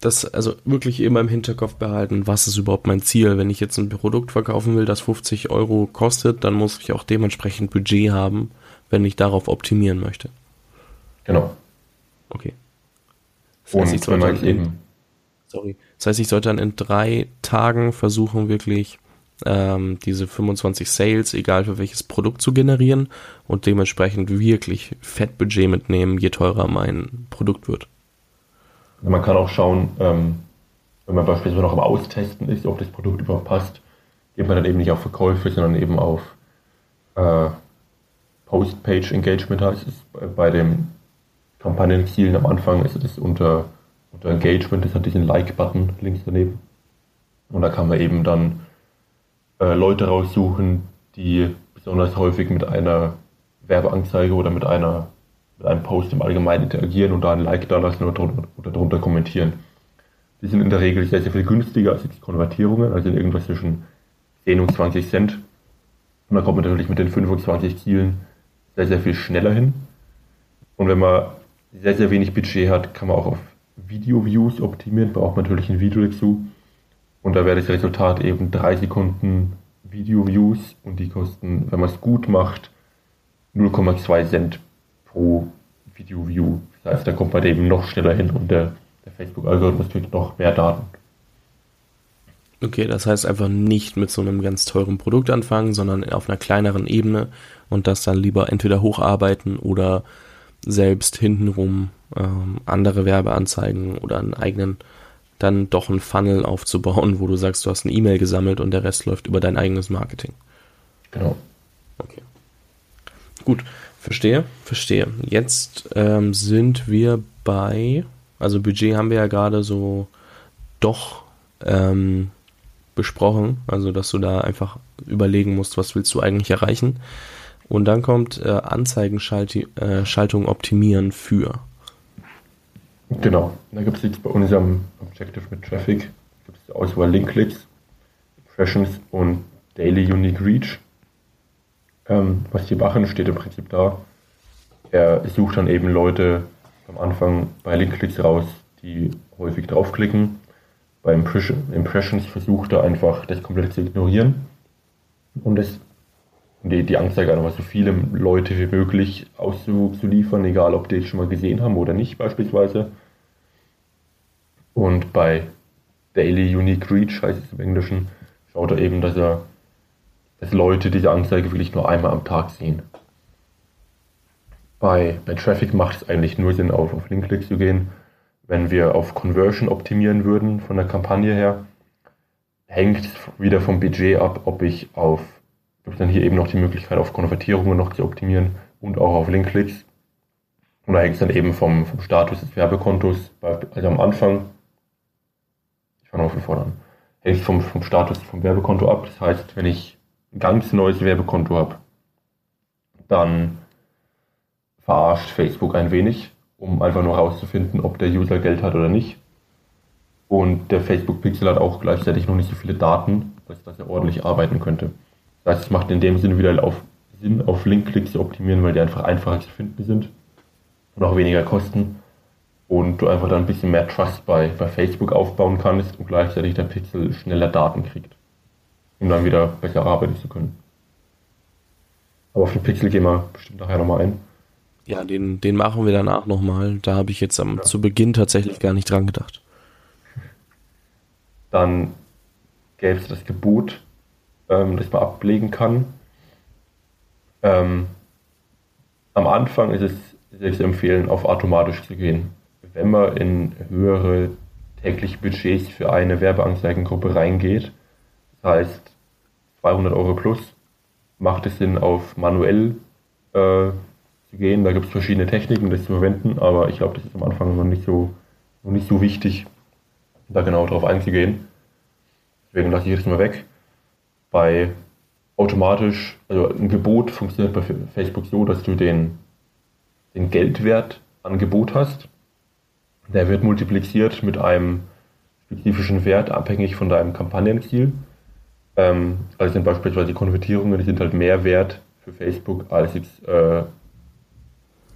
das also wirklich immer im Hinterkopf behalten, was ist überhaupt mein Ziel. Wenn ich jetzt ein Produkt verkaufen will, das 50 Euro kostet, dann muss ich auch dementsprechend Budget haben, wenn ich darauf optimieren möchte. Genau. Okay. Das heißt, ich sollte dann in, sorry. Das heißt, ich sollte dann in drei Tagen versuchen, wirklich ähm, diese 25 Sales, egal für welches Produkt zu generieren und dementsprechend wirklich Fettbudget mitnehmen, je teurer mein Produkt wird. Man kann auch schauen, ähm, wenn man beispielsweise noch am Austesten ist, ob das Produkt überhaupt passt, geht man dann eben nicht auf Verkäufe, sondern eben auf äh, Post-Page-Engagement heißt es. Bei den Kampagnenzielen am Anfang ist es unter, unter Engagement, das hat diesen Like-Button links daneben. Und da kann man eben dann äh, Leute raussuchen, die besonders häufig mit einer Werbeanzeige oder mit einer mit einem Post im Allgemeinen interagieren und da ein Like da lassen oder oder drunter kommentieren. Die sind in der Regel sehr, sehr viel günstiger als die Konvertierungen, also irgendwas zwischen 10 und 20 Cent. Und da kommt man natürlich mit den 25 Zielen sehr, sehr viel schneller hin. Und wenn man sehr, sehr wenig Budget hat, kann man auch auf Video-Views optimieren, braucht man natürlich ein Video dazu. Und da wäre das Resultat eben 3 Sekunden Video-Views und die kosten, wenn man es gut macht, 0,2 Cent pro Video-View. Das heißt, da kommt man eben noch schneller hin und der, der Facebook-Algorithmus kriegt noch mehr Daten. Okay, das heißt einfach nicht mit so einem ganz teuren Produkt anfangen, sondern auf einer kleineren Ebene und das dann lieber entweder hocharbeiten oder selbst hintenrum ähm, andere Werbeanzeigen oder einen eigenen, dann doch einen Funnel aufzubauen, wo du sagst, du hast eine E-Mail gesammelt und der Rest läuft über dein eigenes Marketing. Genau. Okay. Gut, verstehe, verstehe. Jetzt ähm, sind wir bei, also Budget haben wir ja gerade so doch ähm, besprochen, also dass du da einfach überlegen musst, was willst du eigentlich erreichen. Und dann kommt äh, Anzeigenschaltung äh, optimieren für. Genau, da gibt es jetzt bei unserem Objective mit Traffic gibt es Auswahl Link-Clicks, Impressions und Daily Unique Reach. Ähm, was die machen, steht im Prinzip da. Er sucht dann eben Leute am Anfang bei Link-Clicks raus, die häufig draufklicken bei Impressions versucht er einfach das komplett zu ignorieren und das, die, die Anzeige einfach so viele Leute wie möglich auszuliefern, egal ob die es schon mal gesehen haben oder nicht beispielsweise. Und bei Daily Unique Reach heißt es im Englischen, schaut er eben, dass er dass Leute diese Anzeige wirklich nur einmal am Tag sehen. Bei, bei Traffic macht es eigentlich nur Sinn, auf, auf Link-Klicks zu gehen, wenn wir auf Conversion optimieren würden von der Kampagne her, hängt wieder vom Budget ab, ob ich auf, gibt dann hier eben noch die Möglichkeit, auf Konvertierungen noch zu optimieren und auch auf Linkklicks. Und da hängt es dann eben vom, vom Status des Werbekontos, also am Anfang, ich fange mal von vorne an, hängt es vom, vom Status vom Werbekonto ab. Das heißt, wenn ich ein ganz neues Werbekonto habe, dann verarscht Facebook ein wenig um einfach nur herauszufinden, ob der User Geld hat oder nicht. Und der Facebook Pixel hat auch gleichzeitig noch nicht so viele Daten, dass, dass er ordentlich arbeiten könnte. Das heißt, es macht in dem Sinne wieder auf, Sinn, auf Link-Klicks zu optimieren, weil die einfach einfacher zu finden sind und auch weniger kosten. Und du einfach dann ein bisschen mehr Trust bei, bei Facebook aufbauen kannst und gleichzeitig der Pixel schneller Daten kriegt, um dann wieder besser arbeiten zu können. Aber auf den Pixel gehen wir bestimmt nachher nochmal ein. Ja, den, den machen wir danach nochmal. Da habe ich jetzt am, ja. zu Beginn tatsächlich gar nicht dran gedacht. Dann gäbe es das Gebot, ähm, das man ablegen kann. Ähm, am Anfang ist es zu empfehlen, auf automatisch zu gehen. Wenn man in höhere tägliche Budgets für eine Werbeanzeigengruppe reingeht, das heißt 200 Euro plus, macht es Sinn, auf manuell äh, zu gehen. Da gibt es verschiedene Techniken, das zu verwenden, aber ich glaube, das ist am Anfang noch nicht so, noch nicht so wichtig, da genau drauf einzugehen. Deswegen lasse ich das mal weg. Bei automatisch, also ein Gebot funktioniert bei Facebook so, dass du den, den Geldwert Angebot hast. Der wird multipliziert mit einem spezifischen Wert, abhängig von deinem Kampagnenziel. Ähm, also sind beispielsweise Konvertierungen, die sind halt mehr wert für Facebook als jetzt äh,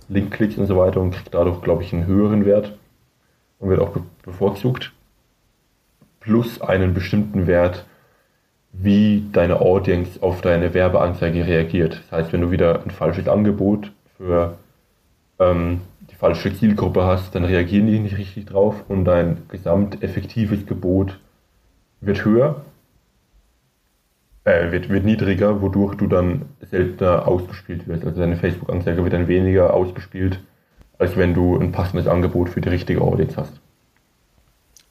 Linkklicks und so weiter und kriegt dadurch, glaube ich, einen höheren Wert und wird auch bevorzugt. Plus einen bestimmten Wert, wie deine Audience auf deine Werbeanzeige reagiert. Das heißt, wenn du wieder ein falsches Angebot für ähm, die falsche Zielgruppe hast, dann reagieren die nicht richtig drauf und dein gesamteffektives Gebot wird höher äh, wird, wird niedriger, wodurch du dann seltener ausgespielt wirst. Also deine Facebook-Anzeige wird dann weniger ausgespielt, als wenn du ein passendes Angebot für die richtige Audience hast.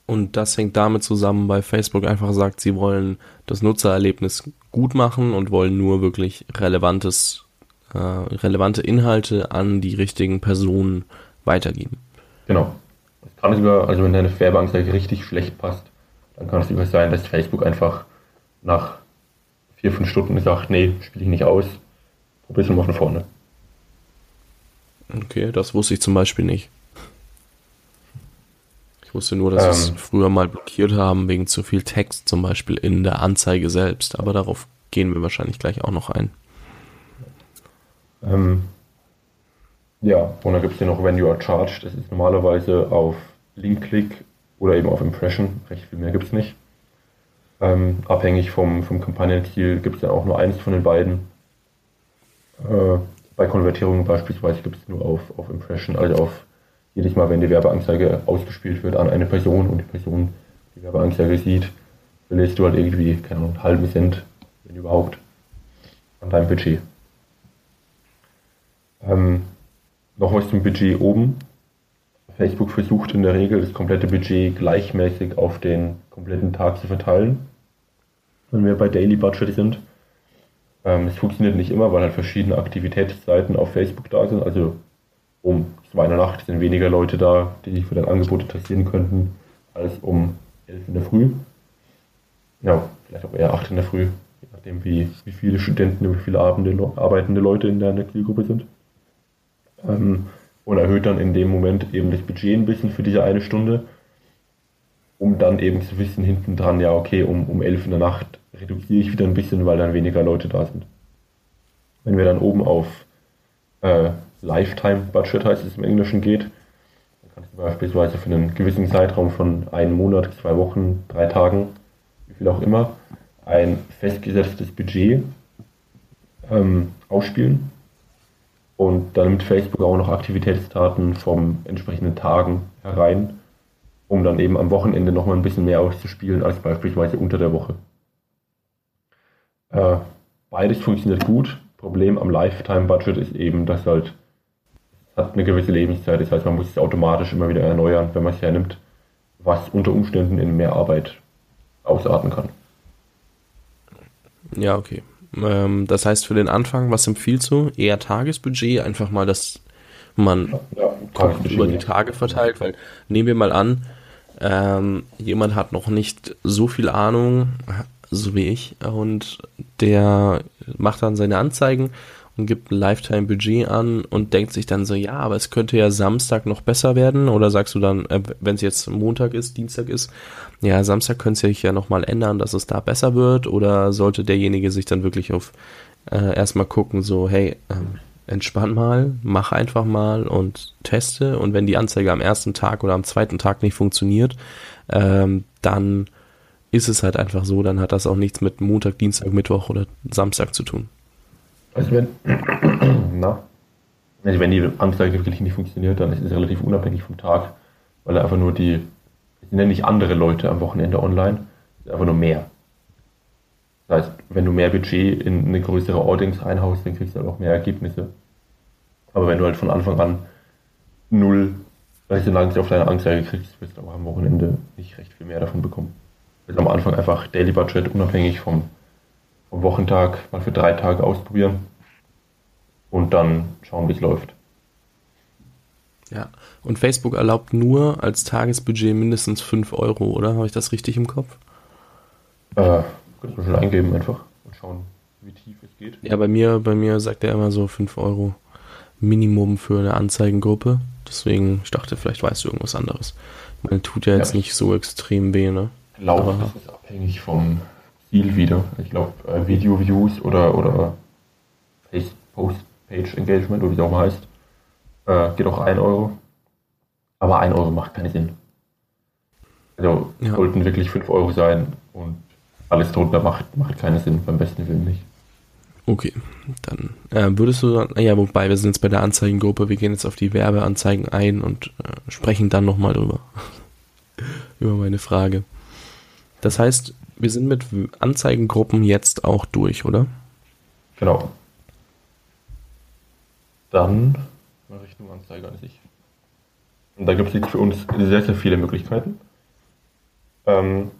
Und das hängt damit zusammen, weil Facebook einfach sagt, sie wollen das Nutzererlebnis gut machen und wollen nur wirklich relevantes, äh, relevante Inhalte an die richtigen Personen weitergeben. Genau. Das kann sogar, also wenn deine Werbeanzeige richtig schlecht passt, dann kann es sogar sein, dass Facebook einfach nach vier, fünf Stunden gesagt, nee, spiele ich nicht aus, probier's mal von vorne. Okay, das wusste ich zum Beispiel nicht. Ich wusste nur, dass ähm, sie es früher mal blockiert haben wegen zu viel Text, zum Beispiel in der Anzeige selbst, aber darauf gehen wir wahrscheinlich gleich auch noch ein. Ähm, ja, und dann gibt es ja noch When You Are Charged. Das ist normalerweise auf Link-Click oder eben auf Impression. Recht viel mehr gibt es nicht. Ähm, abhängig vom, vom Kampagnenziel gibt es ja auch nur eins von den beiden. Äh, bei Konvertierungen beispielsweise gibt es nur auf, auf Impression, also auf jedes Mal, wenn die Werbeanzeige ausgespielt wird an eine Person und die Person die Werbeanzeige sieht, verlierst du halt irgendwie, keine Ahnung, einen halben Cent, wenn überhaupt, an deinem Budget. Ähm, noch was zum Budget oben. Facebook versucht in der Regel das komplette Budget gleichmäßig auf den kompletten Tag zu verteilen, wenn wir bei Daily Budget sind. Ähm, es funktioniert nicht immer, weil halt verschiedene Aktivitätsseiten auf Facebook da sind. Also um zwei in der Nacht sind weniger Leute da, die sich für dein Angebot interessieren könnten, als um elf in der Früh. Ja, vielleicht auch eher acht in der Früh, je nachdem wie, wie viele Studenten, wie viele arbeitende Leute in deiner Zielgruppe sind. Ähm, und erhöht dann in dem Moment eben das Budget ein bisschen für diese eine Stunde, um dann eben zu wissen hinten dran, ja okay, um, um elf in der Nacht reduziere ich wieder ein bisschen, weil dann weniger Leute da sind. Wenn wir dann oben auf äh, Lifetime Budget heißt es im Englischen geht, dann kannst du beispielsweise für einen gewissen Zeitraum von einem Monat, zwei Wochen, drei Tagen, wie viel auch immer, ein festgesetztes Budget ähm, ausspielen und dann nimmt Facebook auch noch Aktivitätsdaten vom entsprechenden Tagen herein, um dann eben am Wochenende nochmal ein bisschen mehr auszuspielen als beispielsweise unter der Woche. Äh, beides funktioniert gut. Problem am Lifetime-Budget ist eben, dass halt hat eine gewisse Lebenszeit. Das heißt, man muss es automatisch immer wieder erneuern, wenn man es hernimmt, was unter Umständen in mehr Arbeit ausarten kann. Ja, okay. Ähm, das heißt, für den Anfang, was empfiehlst du? Eher Tagesbudget, einfach mal, dass man ja, über die Tage verteilt, weil nehmen wir mal an, ähm, jemand hat noch nicht so viel Ahnung, so wie ich, und der macht dann seine Anzeigen und gibt ein Lifetime-Budget an und denkt sich dann so, ja, aber es könnte ja Samstag noch besser werden. Oder sagst du dann, äh, wenn es jetzt Montag ist, Dienstag ist, ja, Samstag könnte sich ja nochmal ändern, dass es da besser wird? Oder sollte derjenige sich dann wirklich auf äh, erstmal gucken, so, hey, ähm, entspann mal, mach einfach mal und teste. Und wenn die Anzeige am ersten Tag oder am zweiten Tag nicht funktioniert, ähm, dann ist es halt einfach so, dann hat das auch nichts mit Montag, Dienstag, Mittwoch oder Samstag zu tun. Also wenn, na, also wenn die Anzeige wirklich nicht funktioniert, dann ist es relativ unabhängig vom Tag, weil einfach nur die, sind ja nicht andere Leute am Wochenende online, einfach nur mehr. Das heißt, wenn du mehr Budget in eine größere Audience reinhaust, dann kriegst du halt auch mehr Ergebnisse. Aber wenn du halt von Anfang an null Resonanz auf deine Anzeige kriegst, wirst du auch am Wochenende nicht recht viel mehr davon bekommen. Also am Anfang einfach Daily Budget unabhängig vom am Wochentag mal für drei Tage ausprobieren und dann schauen, wie es läuft. Ja, und Facebook erlaubt nur als Tagesbudget mindestens 5 Euro, oder? Habe ich das richtig im Kopf? Äh, kannst du schon eingeben einfach und schauen, wie tief es geht. Ja, bei mir, bei mir sagt er immer so 5 Euro Minimum für eine Anzeigengruppe. Deswegen, ich dachte, vielleicht weißt du irgendwas anderes. Man tut ja jetzt ja, nicht so extrem weh, ne? Ich glaube, das ist abhängig vom, viel wieder. Ich glaube, äh, Video-Views oder, oder Post-Page-Engagement, oder wie es auch mal heißt, äh, geht auch 1 Euro. Aber 1 Euro macht keinen Sinn. Also ja. sollten wirklich 5 Euro sein und alles drunter macht, macht keinen Sinn, beim besten Willen nicht. Okay, dann äh, würdest du, ja, wobei wir sind jetzt bei der Anzeigengruppe, wir gehen jetzt auf die Werbeanzeigen ein und äh, sprechen dann nochmal drüber. über meine Frage. Das heißt, wir sind mit Anzeigengruppen jetzt auch durch, oder? Genau. Dann Richtung Anzeige an sich. Und da gibt es für uns sehr, sehr viele Möglichkeiten. Ähm,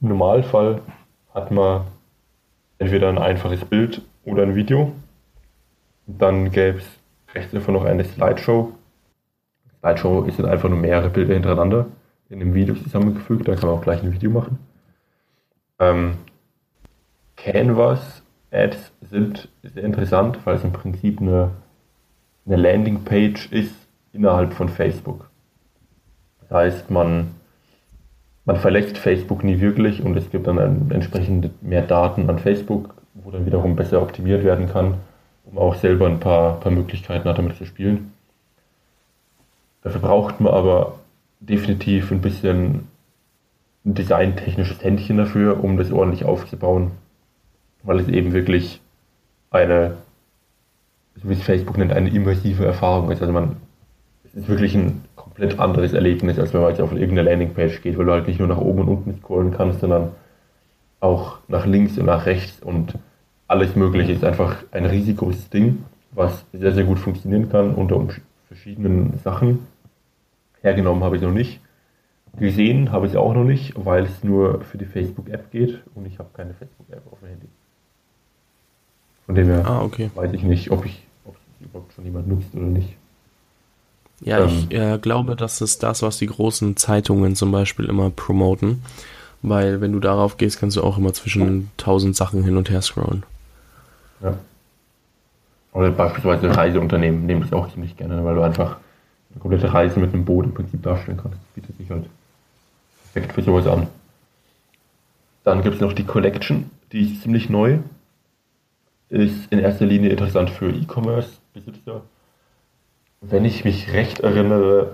Im Normalfall hat man entweder ein einfaches Bild oder ein Video. Dann gäbe es rechts davon noch eine Slideshow. Slideshow ist dann einfach nur mehrere Bilder hintereinander in einem Video zusammengefügt. Da kann man auch gleich ein Video machen. Ähm, Canvas Ads sind sehr interessant, weil es im Prinzip eine, eine Landingpage ist innerhalb von Facebook. Das heißt, man, man verlässt Facebook nie wirklich und es gibt dann entsprechend mehr Daten an Facebook, wo dann wiederum besser optimiert werden kann, um auch selber ein paar, paar Möglichkeiten hat, damit zu spielen. Dafür braucht man aber definitiv ein bisschen ein designtechnisches Händchen dafür, um das ordentlich aufzubauen, weil es eben wirklich eine, wie es Facebook nennt, eine immersive Erfahrung ist. Also man, es ist wirklich ein komplett anderes Erlebnis, als wenn man jetzt auf irgendeine Landingpage geht, weil du halt nicht nur nach oben und unten scrollen kannst, sondern auch nach links und nach rechts und alles Mögliche. Ist einfach ein riesiges Ding, was sehr, sehr gut funktionieren kann unter verschiedenen Sachen. Hergenommen habe ich noch nicht. Gesehen habe ich auch noch nicht, weil es nur für die Facebook-App geht und ich habe keine Facebook-App auf dem Handy. Von dem her ah, okay. weiß ich nicht, ob ich ob überhaupt schon jemand nutzt oder nicht. Ja, ähm, ich äh, glaube, das ist das, was die großen Zeitungen zum Beispiel immer promoten. Weil wenn du darauf gehst, kannst du auch immer zwischen tausend Sachen hin und her scrollen. Ja. Oder beispielsweise Reiseunternehmen nehmen das auch ziemlich gerne, weil du einfach eine komplette Reise mit einem Boot im Prinzip darstellen kannst. Das bietet sich halt perfekt für sowas an. Dann gibt es noch die Collection, die ist ziemlich neu. Ist in erster Linie interessant für E-Commerce-Besitzer. Wenn ich mich recht erinnere,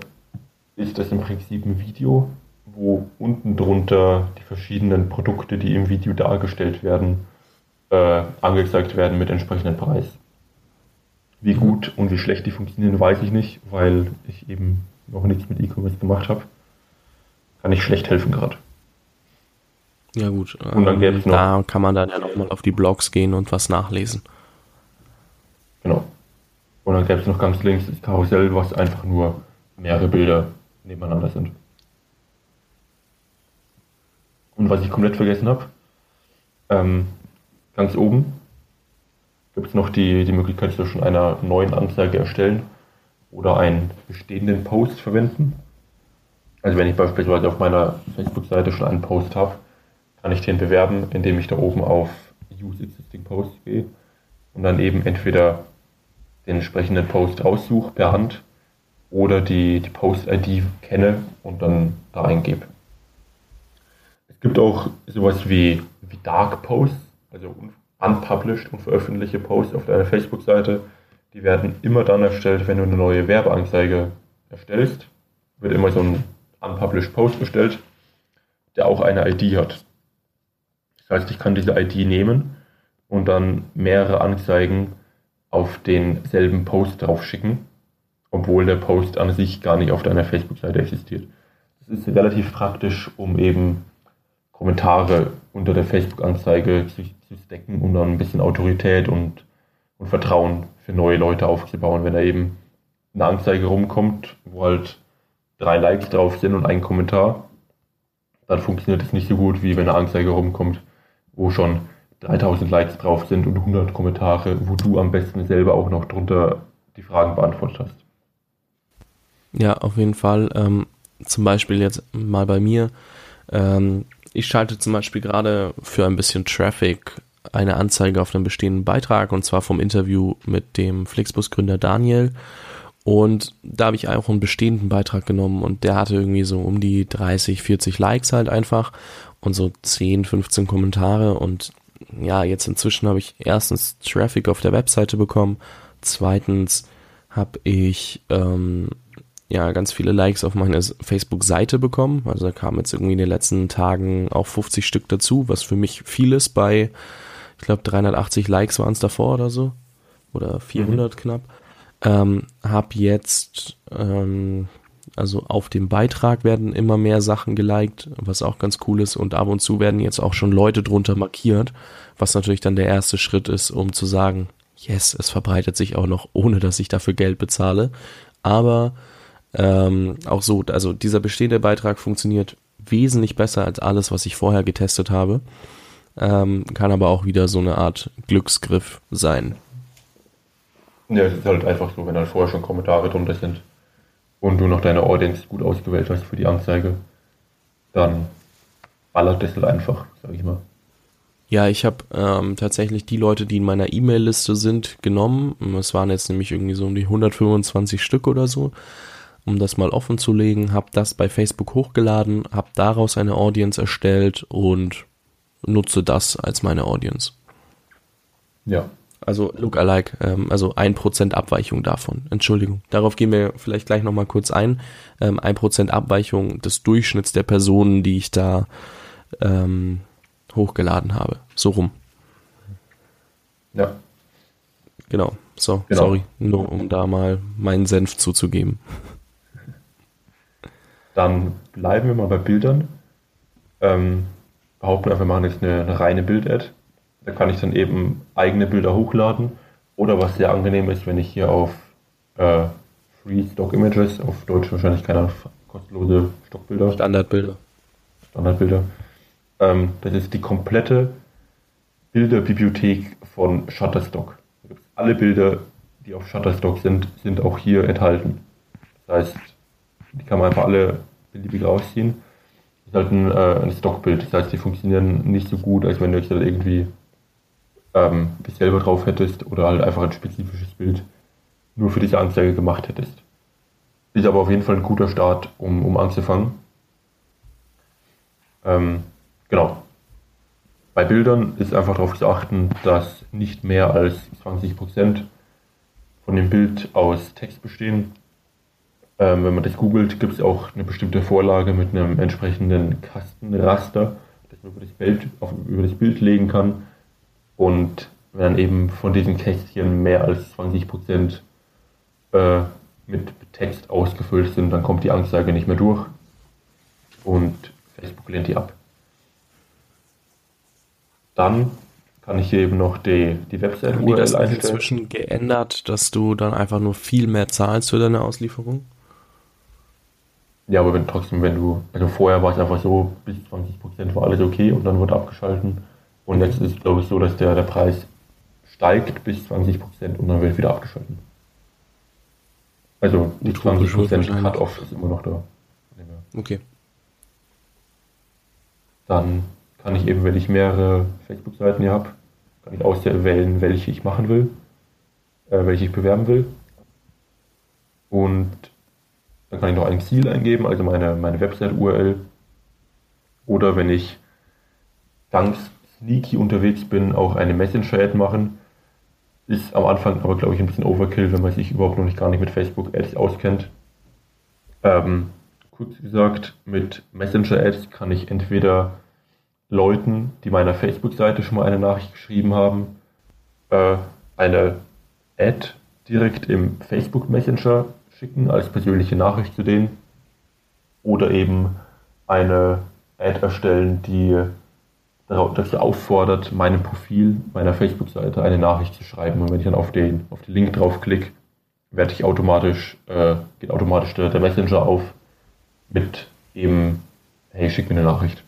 ist das im Prinzip ein Video, wo unten drunter die verschiedenen Produkte, die im Video dargestellt werden, äh, angezeigt werden mit entsprechendem Preis. Wie gut und wie schlecht die funktionieren, weiß ich nicht, weil ich eben noch nichts mit E-Commerce gemacht habe. Kann ich schlecht helfen gerade. Ja gut, und dann ähm, noch, da kann man dann ja nochmal auf die Blogs gehen und was nachlesen. Genau. Und dann gäbe es noch ganz links das Karussell, was einfach nur mehrere Bilder nebeneinander sind. Und was ich komplett vergessen habe, ähm, ganz oben gibt es noch die, die Möglichkeit zwischen einer neuen Anzeige erstellen oder einen bestehenden Post verwenden. Also wenn ich beispielsweise auf meiner Facebook-Seite schon einen Post habe, kann ich den bewerben, indem ich da oben auf Use Existing Posts gehe und dann eben entweder den entsprechenden Post aussuche per Hand oder die, die Post-ID kenne und dann da eingebe. Es gibt auch sowas wie, wie Dark Posts, also unpublished, unveröffentlichte Posts auf deiner Facebook-Seite. Die werden immer dann erstellt, wenn du eine neue Werbeanzeige erstellst. Wird immer so ein unpublished Post erstellt, der auch eine ID hat. Das heißt, ich kann diese ID nehmen und dann mehrere Anzeigen auf denselben Post drauf schicken, obwohl der Post an sich gar nicht auf deiner Facebook-Seite existiert. Das ist relativ praktisch, um eben Kommentare unter der Facebook-Anzeige zu, zu stecken, um dann ein bisschen Autorität und, und Vertrauen für neue Leute aufzubauen. Wenn da eben eine Anzeige rumkommt, wo halt drei Likes drauf sind und ein Kommentar, dann funktioniert es nicht so gut, wie wenn eine Anzeige rumkommt, wo schon 3000 Likes drauf sind und 100 Kommentare, wo du am besten selber auch noch drunter die Fragen beantwortet hast. Ja, auf jeden Fall. Ähm, zum Beispiel jetzt mal bei mir. Ähm, ich schalte zum Beispiel gerade für ein bisschen Traffic eine Anzeige auf einen bestehenden Beitrag und zwar vom Interview mit dem Flixbus-Gründer Daniel. Und da habe ich auch einen bestehenden Beitrag genommen und der hatte irgendwie so um die 30, 40 Likes halt einfach und so 10, 15 Kommentare und ja, jetzt inzwischen habe ich erstens Traffic auf der Webseite bekommen, zweitens habe ich ähm, ja ganz viele Likes auf meine Facebook-Seite bekommen. Also da kamen jetzt irgendwie in den letzten Tagen auch 50 Stück dazu, was für mich viel ist bei, ich glaube 380 Likes waren es davor oder so oder 400 mhm. knapp. Ähm, hab jetzt ähm, also auf dem Beitrag werden immer mehr Sachen geliked, was auch ganz cool ist. Und ab und zu werden jetzt auch schon Leute drunter markiert, was natürlich dann der erste Schritt ist, um zu sagen, yes, es verbreitet sich auch noch, ohne dass ich dafür Geld bezahle. Aber ähm, auch so, also dieser bestehende Beitrag funktioniert wesentlich besser als alles, was ich vorher getestet habe. Ähm, kann aber auch wieder so eine Art Glücksgriff sein. Ja, es ist halt einfach so, wenn dann vorher schon Kommentare drunter sind und du noch deine Audience gut ausgewählt hast für die Anzeige, dann ballert das halt einfach, sag ich mal. Ja, ich habe ähm, tatsächlich die Leute, die in meiner E-Mail-Liste sind, genommen. Es waren jetzt nämlich irgendwie so um die 125 Stück oder so, um das mal offen zu legen. Habe das bei Facebook hochgeladen, habe daraus eine Audience erstellt und nutze das als meine Audience. Ja, also Lookalike, ähm, also ein Prozent Abweichung davon. Entschuldigung. Darauf gehen wir vielleicht gleich nochmal kurz ein. Ähm, ein Prozent Abweichung des Durchschnitts der Personen, die ich da ähm, hochgeladen habe. So rum. Ja. Genau. So, genau. sorry. Nur um da mal meinen Senf zuzugeben. Dann bleiben wir mal bei Bildern. Ähm, behaupten einfach, wir machen jetzt eine, eine reine Bild-Ad. Da kann ich dann eben eigene Bilder hochladen. Oder was sehr angenehm ist, wenn ich hier auf äh, Free Stock Images, auf Deutsch wahrscheinlich keine kostenlose Stockbilder. Standardbilder. Standardbilder. Ähm, das ist die komplette Bilderbibliothek von Shutterstock. Alle Bilder, die auf Shutterstock sind, sind auch hier enthalten. Das heißt, die kann man einfach alle beliebig rausziehen. Ist halt ein, äh, ein Stockbild. Das heißt, die funktionieren nicht so gut, als wenn du jetzt halt irgendwie ähm, selber drauf hättest oder halt einfach ein spezifisches Bild nur für diese Anzeige gemacht hättest. Ist aber auf jeden Fall ein guter Start, um, um anzufangen. Ähm, genau. Bei Bildern ist einfach darauf zu achten, dass nicht mehr als 20% von dem Bild aus Text bestehen. Ähm, wenn man das googelt, gibt es auch eine bestimmte Vorlage mit einem entsprechenden Kastenraster, das man über das Bild, auf, über das Bild legen kann. Und wenn dann eben von diesen Kästchen mehr als 20% äh, mit Text ausgefüllt sind, dann kommt die Anzeige nicht mehr durch und Facebook lehnt die ab. Dann kann ich hier eben noch die, die Website-URL einstellen. Inzwischen geändert, dass du dann einfach nur viel mehr zahlst für deine Auslieferung? Ja, aber wenn trotzdem, wenn du, also vorher war es einfach so, bis 20% war alles okay und dann wurde abgeschalten. Und jetzt ist es, glaube ich, so, dass der, der Preis steigt bis 20% und dann wird wieder abgeschalten. Also die 20% Cut-Off ist immer noch da. Okay. Dann kann ich eben, wenn ich mehrere Facebook-Seiten hier habe, kann ich auswählen, welche ich machen will, äh, welche ich bewerben will. Und dann kann ich noch ein Ziel eingeben, also meine, meine Website-URL. Oder wenn ich ganz sneaky unterwegs bin, auch eine Messenger-Ad machen. Ist am Anfang aber, glaube ich, ein bisschen Overkill, wenn man sich überhaupt noch nicht gar nicht mit Facebook-Ads auskennt. Ähm, kurz gesagt, mit Messenger-Ads kann ich entweder Leuten, die meiner Facebook-Seite schon mal eine Nachricht geschrieben haben, äh, eine Ad direkt im Facebook Messenger schicken als persönliche Nachricht zu denen oder eben eine Ad erstellen, die dazu auffordert, meinem Profil, meiner Facebook-Seite eine Nachricht zu schreiben. Und wenn ich dann auf den, auf den Link draufklicke, werde ich automatisch, äh, geht automatisch der, der, Messenger auf mit eben, hey, schick mir eine Nachricht.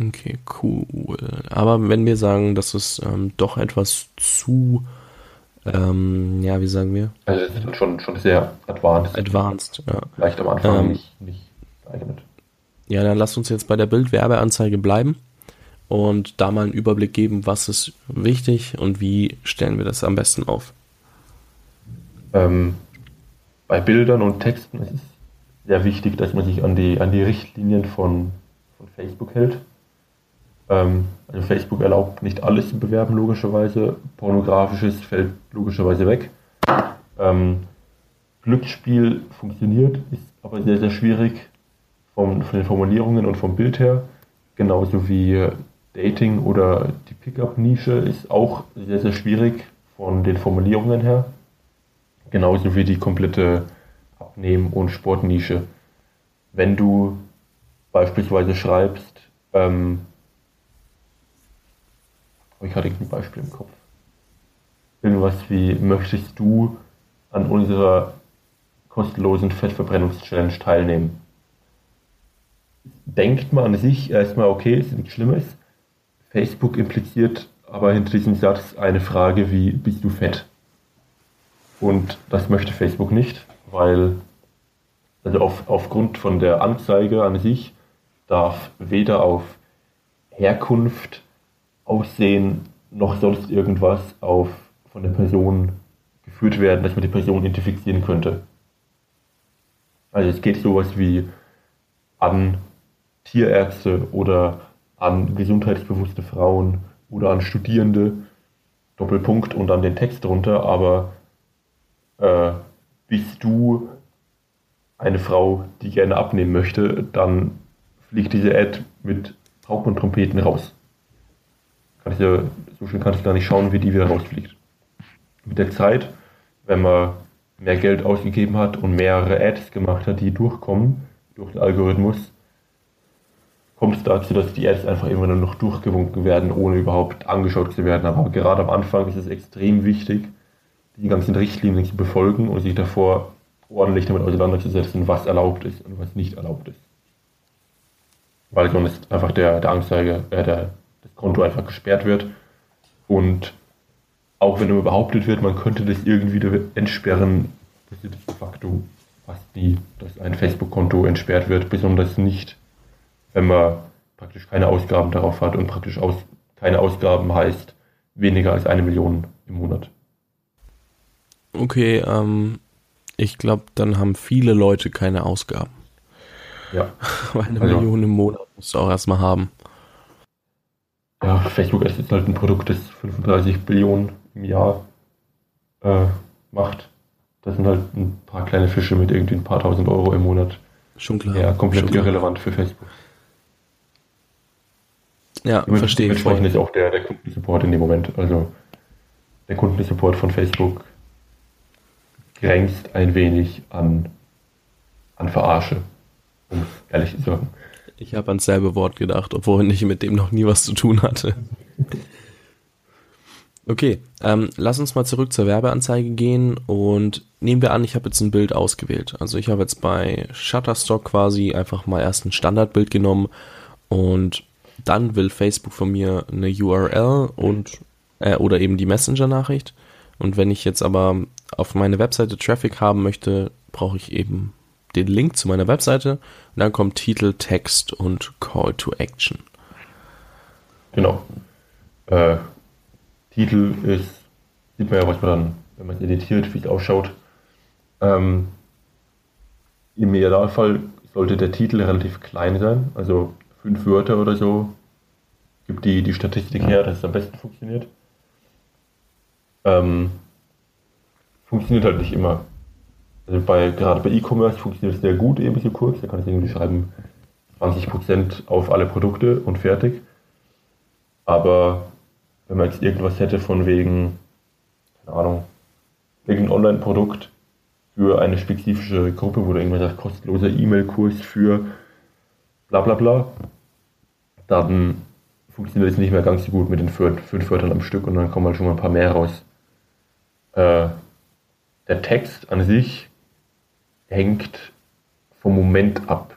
Okay, cool. Aber wenn wir sagen, dass es ähm, doch etwas zu, ähm, ja, wie sagen wir? Also es ist schon, schon sehr advanced. Advanced, ja. Vielleicht am Anfang ähm, nicht, nicht. Ja, dann lasst uns jetzt bei der Bildwerbeanzeige bleiben und da mal einen Überblick geben, was ist wichtig und wie stellen wir das am besten auf. Ähm, bei Bildern und Texten ist es sehr wichtig, dass man sich an die, an die Richtlinien von, von Facebook hält. Ähm, Facebook erlaubt nicht alles zu bewerben, logischerweise. Pornografisches fällt logischerweise weg. Ähm, Glücksspiel funktioniert, ist aber sehr, sehr schwierig vom, von den Formulierungen und vom Bild her, genauso wie Dating oder die Pickup-Nische ist auch sehr, sehr schwierig von den Formulierungen her, genauso wie die komplette Abnehmen- und Sportnische. Wenn du beispielsweise schreibst, ähm, ich hatte ein Beispiel im Kopf. Irgendwas wie, möchtest du an unserer kostenlosen Fettverbrennungschallenge teilnehmen? denkt man an sich erstmal, okay, ist nichts Schlimmes. Facebook impliziert aber hinter diesem Satz eine Frage wie, bist du fett? Und das möchte Facebook nicht, weil also auf, aufgrund von der Anzeige an sich darf weder auf Herkunft, Aussehen noch sonst irgendwas auf von der Person geführt werden, dass man die Person identifizieren könnte. Also es geht sowas wie an Tierärzte oder an gesundheitsbewusste Frauen oder an Studierende, Doppelpunkt und dann den Text drunter, aber äh, bist du eine Frau, die gerne abnehmen möchte, dann fliegt diese Ad mit Pauken und Trompeten raus. Kann ich ja, so schnell kann ich gar nicht schauen, wie die wieder rausfliegt. Mit der Zeit, wenn man mehr Geld ausgegeben hat und mehrere Ads gemacht hat, die durchkommen durch den Algorithmus, kommt es dazu, dass die Ads einfach immer nur noch durchgewunken werden, ohne überhaupt angeschaut zu werden. Aber gerade am Anfang ist es extrem wichtig, die ganzen Richtlinien zu befolgen und sich davor ordentlich damit auseinanderzusetzen, was erlaubt ist und was nicht erlaubt ist. Weil sonst einfach der, der Anzeige, äh, der, das Konto einfach gesperrt wird und auch wenn immer behauptet wird, man könnte das irgendwie entsperren, passiert de facto fast nie, dass ein Facebook-Konto entsperrt wird, besonders nicht, wenn man praktisch keine Ausgaben darauf hat und praktisch aus, keine Ausgaben heißt weniger als eine Million im Monat. Okay, ähm, ich glaube, dann haben viele Leute keine Ausgaben. Ja. Weil eine also, Million im Monat musst du auch erstmal haben. Ja, Facebook ist jetzt halt ein Produkt, das 35 Billionen im Jahr äh, macht. Das sind halt ein paar kleine Fische mit irgendwie ein paar tausend Euro im Monat. Schon klar. Ja, komplett Schon irrelevant klar. für Facebook. Ja, Damit verstehe ich. Entsprechend ist auch der, der Kundensupport in dem Moment. Also der Kundensupport von Facebook grenzt ein wenig an, an Verarsche, um ehrlich zu sagen. Ich habe ans selbe Wort gedacht, obwohl ich mit dem noch nie was zu tun hatte. Okay, ähm, lass uns mal zurück zur Werbeanzeige gehen und nehmen wir an, ich habe jetzt ein Bild ausgewählt. Also ich habe jetzt bei Shutterstock quasi einfach mal erst ein Standardbild genommen und dann will Facebook von mir eine URL und äh, oder eben die Messenger-Nachricht. Und wenn ich jetzt aber auf meine Webseite Traffic haben möchte, brauche ich eben den Link zu meiner Webseite und dann kommt Titel, Text und Call to Action. Genau. Äh, Titel ist, sieht man ja, was man dann, wenn man es editiert, wie es ausschaut. Ähm, Im Idealfall sollte der Titel relativ klein sein, also fünf Wörter oder so. Gibt die, die Statistik her, dass es am besten funktioniert. Ähm, funktioniert halt nicht immer. Also bei, gerade bei E-Commerce funktioniert es sehr gut, eben so kurz. Da kann ich irgendwie schreiben 20% auf alle Produkte und fertig. Aber wenn man jetzt irgendwas hätte von wegen, keine Ahnung, irgendein Online-Produkt für eine spezifische Gruppe, wo du irgendwann sagt, kostenloser E-Mail-Kurs für bla bla bla, dann funktioniert es nicht mehr ganz so gut mit den fünf Wörtern am Stück und dann kommen halt schon mal ein paar mehr raus. Äh, der Text an sich hängt vom Moment ab,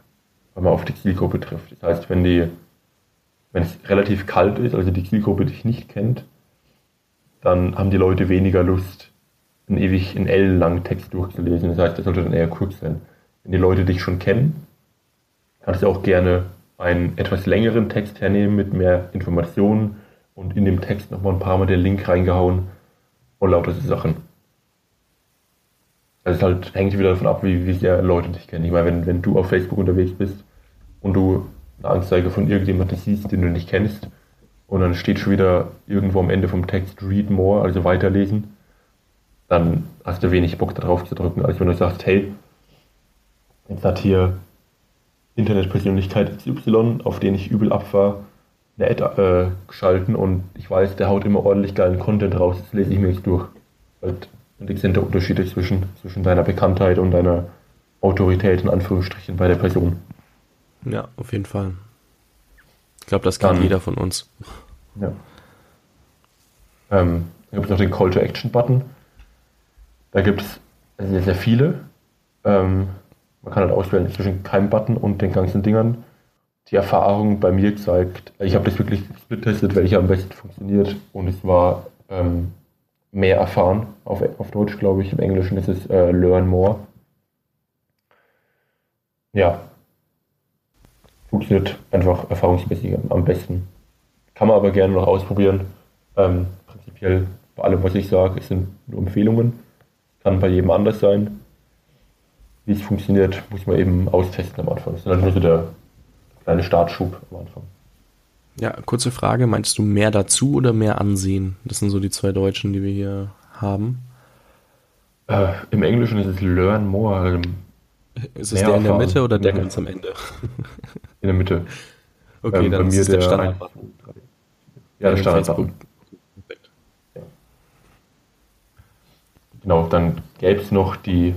wenn man auf die Zielgruppe trifft. Das heißt, wenn die wenn es relativ kalt ist, also die Zielgruppe dich nicht kennt, dann haben die Leute weniger Lust, einen ewig in L langen Text durchzulesen. Das heißt, das sollte dann eher kurz sein. Wenn die Leute dich schon kennen, kannst du auch gerne einen etwas längeren Text hernehmen mit mehr Informationen und in dem Text nochmal ein paar Mal den Link reingehauen und lauter so Sachen. Das halt, hängt wieder davon ab, wie, wie sehr Leute dich kennen. Ich meine, wenn, wenn du auf Facebook unterwegs bist und du eine Anzeige von irgendjemandem siehst, den du nicht kennst. Und dann steht schon wieder irgendwo am Ende vom Text Read More, also weiterlesen. Dann hast du wenig Bock darauf zu drücken, als wenn du sagst, hey, jetzt hat hier Internetpersönlichkeit XY, auf den ich übel abfahre, eine Ad äh, geschalten und ich weiß, der haut immer ordentlich geilen Content raus, das lese ich mir jetzt durch. Und da Unterschiede zwischen, zwischen deiner Bekanntheit und deiner Autorität in Anführungsstrichen bei der Person. Ja, auf jeden Fall. Ich glaube, das kann Dann, jeder von uns. Ja. Ähm, da gibt es noch den Call to Action Button. Da gibt es sehr, sehr viele. Ähm, man kann halt auswählen zwischen keinem Button und den ganzen Dingern. Die Erfahrung bei mir zeigt, ich habe das wirklich getestet, welcher am besten funktioniert und es war ähm, mehr erfahren, auf, auf Deutsch glaube ich, im Englischen ist es äh, Learn More. Ja, funktioniert einfach erfahrungsmäßig am besten. Kann man aber gerne noch ausprobieren. Ähm, prinzipiell bei allem, was ich sage, sind nur Empfehlungen. Kann bei jedem anders sein. Wie es funktioniert, muss man eben austesten am Anfang. Das ist halt nur so der kleine Startschub am Anfang. Ja, kurze Frage. Meinst du mehr dazu oder mehr ansehen? Das sind so die zwei Deutschen, die wir hier haben. Äh, Im Englischen ist es Learn More. Ist es der in der Mitte oder der ganz am Ende? In der Mitte. Okay, ähm, dann ist der, der Standard. Ja, der Standard. Ja. genau, dann gäbe es noch die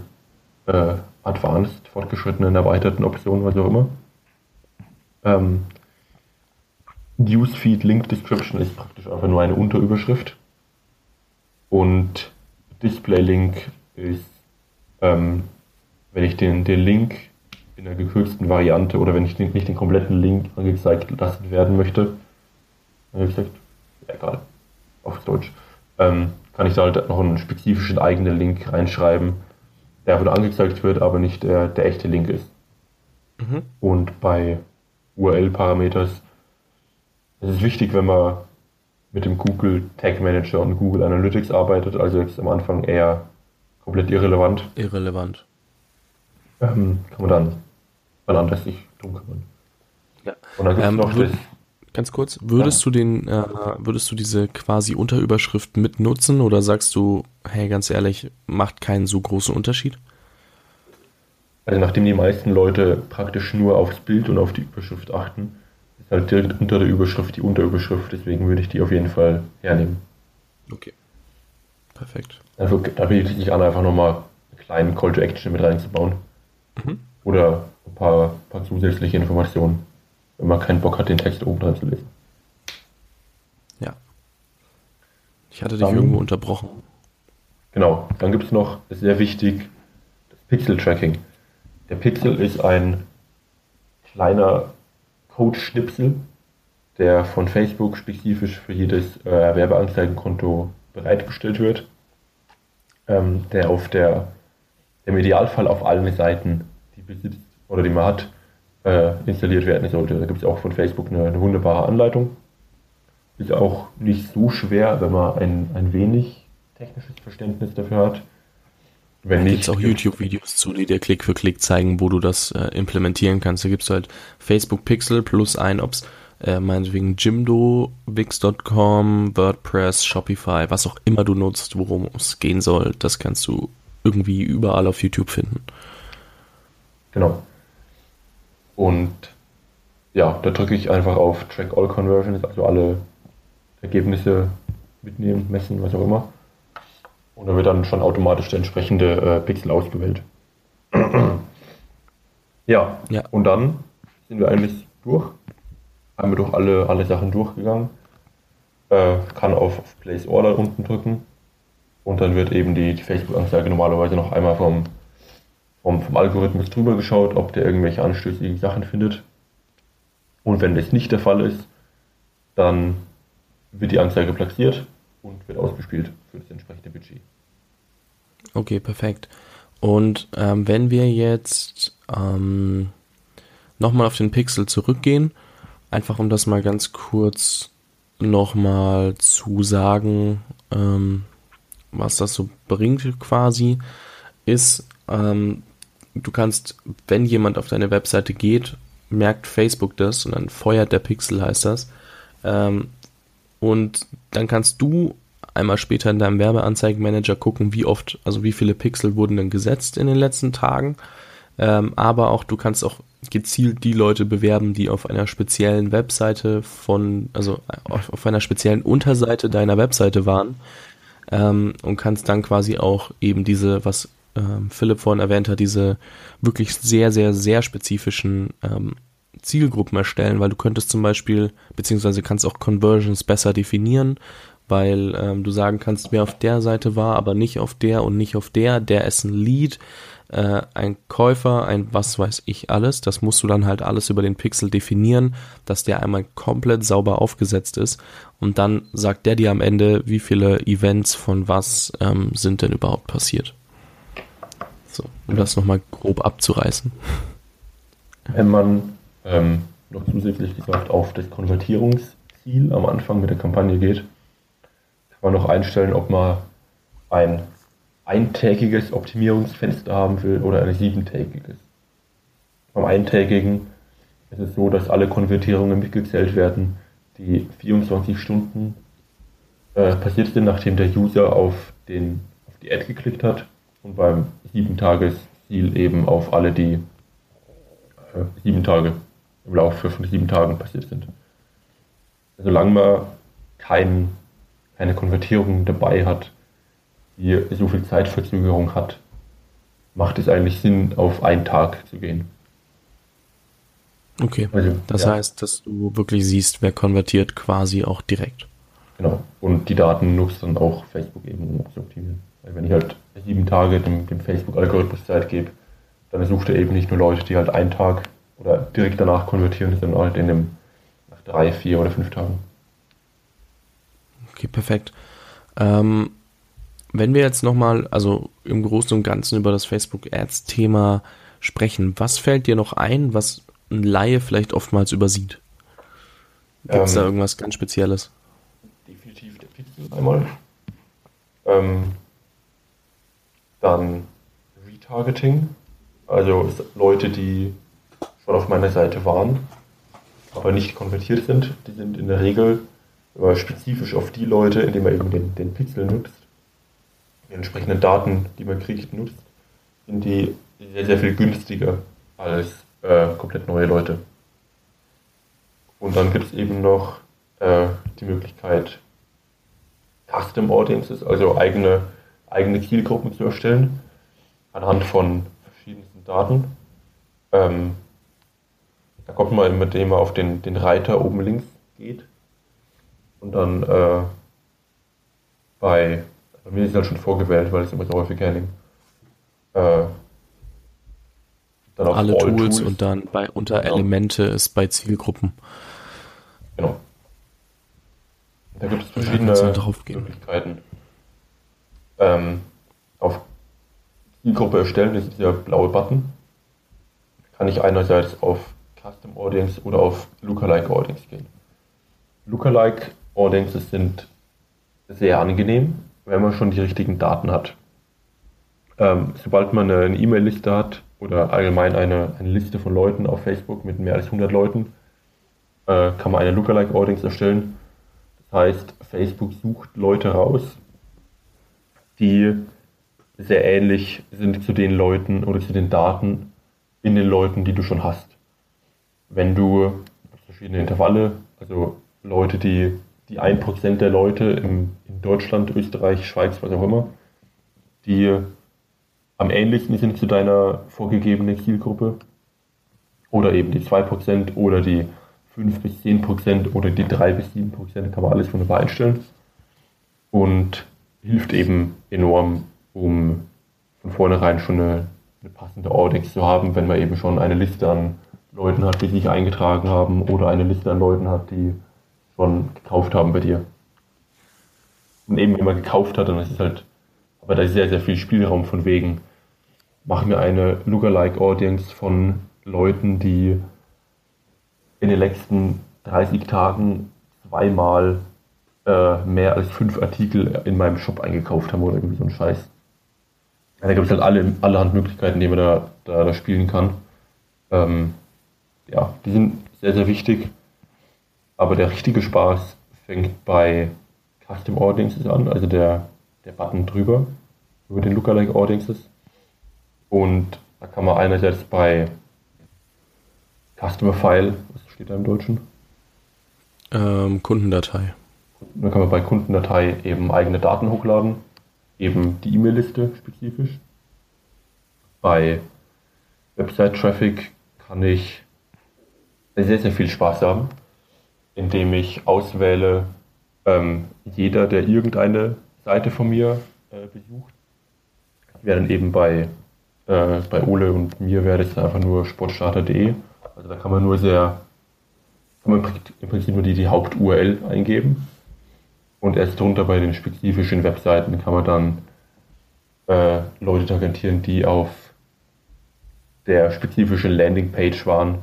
äh, Advanced, fortgeschrittenen, erweiterten Optionen, was auch immer. Ähm, Newsfeed Link Description ist praktisch einfach nur eine Unterüberschrift. Und Display Link ist, ähm, wenn ich den, den Link in der gekürzten Variante oder wenn ich den, nicht den kompletten Link angezeigt lassen werden möchte, wie gesagt, egal, auf Deutsch, ähm, kann ich da halt noch einen spezifischen eigenen Link reinschreiben, der nur angezeigt wird, aber nicht der, der echte Link ist. Mhm. Und bei URL-Parameters ist es wichtig, wenn man mit dem Google Tag Manager und Google Analytics arbeitet, also jetzt am Anfang eher komplett irrelevant. Irrelevant. Ähm, kann man dann mal anders sich drum kümmern. Ja. Und dann gibt es ähm, noch das Ganz kurz, würdest ja. du den, äh, würdest du diese quasi Unterüberschrift mitnutzen oder sagst du, hey, ganz ehrlich, macht keinen so großen Unterschied? Also nachdem die meisten Leute praktisch nur aufs Bild und auf die Überschrift achten, ist halt direkt unter der Überschrift die Unterüberschrift, deswegen würde ich die auf jeden Fall hernehmen. Okay. Perfekt. Also da bietet sich an, einfach nochmal einen kleinen Call to Action mit reinzubauen. Mhm. Oder ein paar, paar zusätzliche Informationen wenn man keinen Bock hat, den Text oben dran zu lesen. Ja. Ich hatte dich dann, irgendwo unterbrochen. Genau, dann gibt es noch, ist sehr wichtig, das Pixel-Tracking. Der Pixel ist ein kleiner Code-Schnipsel, der von Facebook spezifisch für jedes äh, Werbeanzeigenkonto bereitgestellt wird, ähm, der auf der, im Idealfall auf allen Seiten, die besitzt oder die man hat, äh, installiert werden sollte. Da gibt es auch von Facebook eine, eine, wunderbare Anleitung. Ist auch nicht so schwer, wenn man ein, ein wenig technisches Verständnis dafür hat. Wenn nicht, gibt es auch YouTube-Videos zu, die dir Klick für Klick zeigen, wo du das äh, implementieren kannst. Da gibt es halt Facebook Pixel plus ein, ob's äh, meinetwegen Jimdo, Wix.com, WordPress, Shopify, was auch immer du nutzt, worum es gehen soll, das kannst du irgendwie überall auf YouTube finden. Genau. Und ja, da drücke ich einfach auf Track All Conversions, also alle Ergebnisse mitnehmen, messen, was auch immer. Und da wird dann schon automatisch der entsprechende äh, Pixel ausgewählt. ja. ja, und dann sind wir eigentlich durch. Haben wir durch alle, alle Sachen durchgegangen. Äh, kann auf, auf Place Order unten drücken. Und dann wird eben die, die Facebook-Anzeige normalerweise noch einmal vom vom, vom Algorithmus drüber geschaut, ob der irgendwelche anstößigen Sachen findet. Und wenn das nicht der Fall ist, dann wird die Anzeige platziert und wird ausgespielt für das entsprechende Budget. Okay, perfekt. Und ähm, wenn wir jetzt ähm, nochmal auf den Pixel zurückgehen, einfach um das mal ganz kurz nochmal zu sagen, ähm, was das so bringt quasi, ist, ähm, du kannst, wenn jemand auf deine Webseite geht, merkt Facebook das und dann feuert der Pixel, heißt das. Ähm, und dann kannst du einmal später in deinem Werbeanzeigenmanager gucken, wie oft, also wie viele Pixel wurden denn gesetzt in den letzten Tagen. Ähm, aber auch du kannst auch gezielt die Leute bewerben, die auf einer speziellen Webseite von, also auf, auf einer speziellen Unterseite deiner Webseite waren. Ähm, und kannst dann quasi auch eben diese, was ähm, Philipp vorhin erwähnt hat, diese wirklich sehr, sehr, sehr spezifischen ähm, Zielgruppen erstellen, weil du könntest zum Beispiel, beziehungsweise kannst auch Conversions besser definieren, weil ähm, du sagen kannst, wer auf der Seite war, aber nicht auf der und nicht auf der, der ist ein Lead, äh, ein Käufer, ein was weiß ich alles. Das musst du dann halt alles über den Pixel definieren, dass der einmal komplett sauber aufgesetzt ist und dann sagt der dir am Ende, wie viele Events von was ähm, sind denn überhaupt passiert. So, um das nochmal grob abzureißen. Wenn man ähm, noch zusätzlich gesagt auf das Konvertierungsziel am Anfang mit der Kampagne geht, kann man noch einstellen, ob man ein eintägiges Optimierungsfenster haben will oder ein siebentägiges. Beim eintägigen ist es so, dass alle Konvertierungen mitgezählt werden, die 24 Stunden äh, passiert sind, nachdem der User auf, den, auf die Ad geklickt hat und beim sieben Tages Ziel eben auf alle, die äh, sieben Tage im Laufe von sieben Tagen passiert sind. Solange man kein, keine Konvertierung dabei hat, die so viel Zeitverzögerung hat, macht es eigentlich Sinn, auf einen Tag zu gehen. Okay, also, das ja. heißt, dass du wirklich siehst, wer konvertiert quasi auch direkt. Genau, und die Daten nutzt dann auch Facebook eben, um zu optimieren. Weil wenn ich halt sieben Tage dem, dem Facebook-Algorithmus Zeit gebe, dann sucht er eben nicht nur Leute, die halt einen Tag oder direkt danach konvertieren, sondern halt in dem nach drei, vier oder fünf Tagen. Okay, perfekt. Ähm, wenn wir jetzt nochmal, also im Großen und Ganzen über das Facebook Ads-Thema sprechen, was fällt dir noch ein, was ein Laie vielleicht oftmals übersieht? Gibt es ähm, da irgendwas ganz Spezielles? Definitiv der Pixel einmal. Ähm, dann Retargeting, also Leute, die auf meiner Seite waren, aber nicht konvertiert sind, die sind in der Regel spezifisch auf die Leute, indem man eben den, den Pixel nutzt, die entsprechenden Daten, die man kriegt, nutzt, sind die sehr, sehr viel günstiger als äh, komplett neue Leute. Und dann gibt es eben noch äh, die Möglichkeit, Custom Audiences, also eigene, eigene Zielgruppen zu erstellen, anhand von verschiedensten Daten. Ähm, da kommt man, indem man auf den, den Reiter oben links geht und dann äh, bei, bei mir ist halt schon vorgewählt, weil es immer so häufig hernehmen. Äh, dann auf Alle Tools, Tools, und dann bei unter genau. Elemente ist bei Zielgruppen. Genau. Da gibt es verschiedene Möglichkeiten. Ähm, auf Zielgruppe erstellen, das ist der blaue Button. Kann ich einerseits auf Custom Audience oder auf Lookalike Audience gehen. Lookalike Audiences sind sehr angenehm, wenn man schon die richtigen Daten hat. Ähm, sobald man eine E-Mail-Liste hat oder allgemein eine, eine Liste von Leuten auf Facebook mit mehr als 100 Leuten, äh, kann man eine Lookalike Audience erstellen. Das heißt, Facebook sucht Leute raus, die sehr ähnlich sind zu den Leuten oder zu den Daten in den Leuten, die du schon hast. Wenn du verschiedene Intervalle, also Leute, die die 1% der Leute im, in Deutschland, Österreich, Schweiz, was auch immer, die am ähnlichsten sind zu deiner vorgegebenen Zielgruppe, oder eben die 2% oder die 5 bis 10% oder die 3 bis 7%, kann man alles wunderbar einstellen. Und hilft eben enorm, um von vornherein schon eine, eine passende Audience zu haben, wenn man eben schon eine Liste an Leuten hat, die sich eingetragen haben oder eine Liste an Leuten hat, die schon gekauft haben bei dir. Und eben, wenn man gekauft hat, dann ist es halt, aber da ist sehr, sehr viel Spielraum von wegen, machen wir eine Lookalike Audience von Leuten, die in den letzten 30 Tagen zweimal äh, mehr als fünf Artikel in meinem Shop eingekauft haben oder irgendwie so ein Scheiß. Da gibt es halt alle, allerhand Möglichkeiten, die man da, da, da spielen kann. Ähm, ja, die sind sehr, sehr wichtig. Aber der richtige Spaß fängt bei Custom Audiences an, also der, der Button drüber, über den Lookalike Audiences. Und da kann man einerseits bei Customer File, was steht da im Deutschen? Ähm, Kundendatei. Da kann man bei Kundendatei eben eigene Daten hochladen, eben die E-Mail-Liste spezifisch. Bei Website-Traffic kann ich sehr, sehr viel Spaß haben indem ich auswähle, ähm, jeder, der irgendeine Seite von mir äh, besucht, wäre dann eben bei, äh, bei Ole und mir wäre das einfach nur sportstarter.de. Also da kann man nur sehr, kann man im Prinzip nur die, die Haupt-URL eingeben. Und erst drunter bei den spezifischen Webseiten kann man dann äh, Leute targetieren, die auf der spezifischen Landingpage waren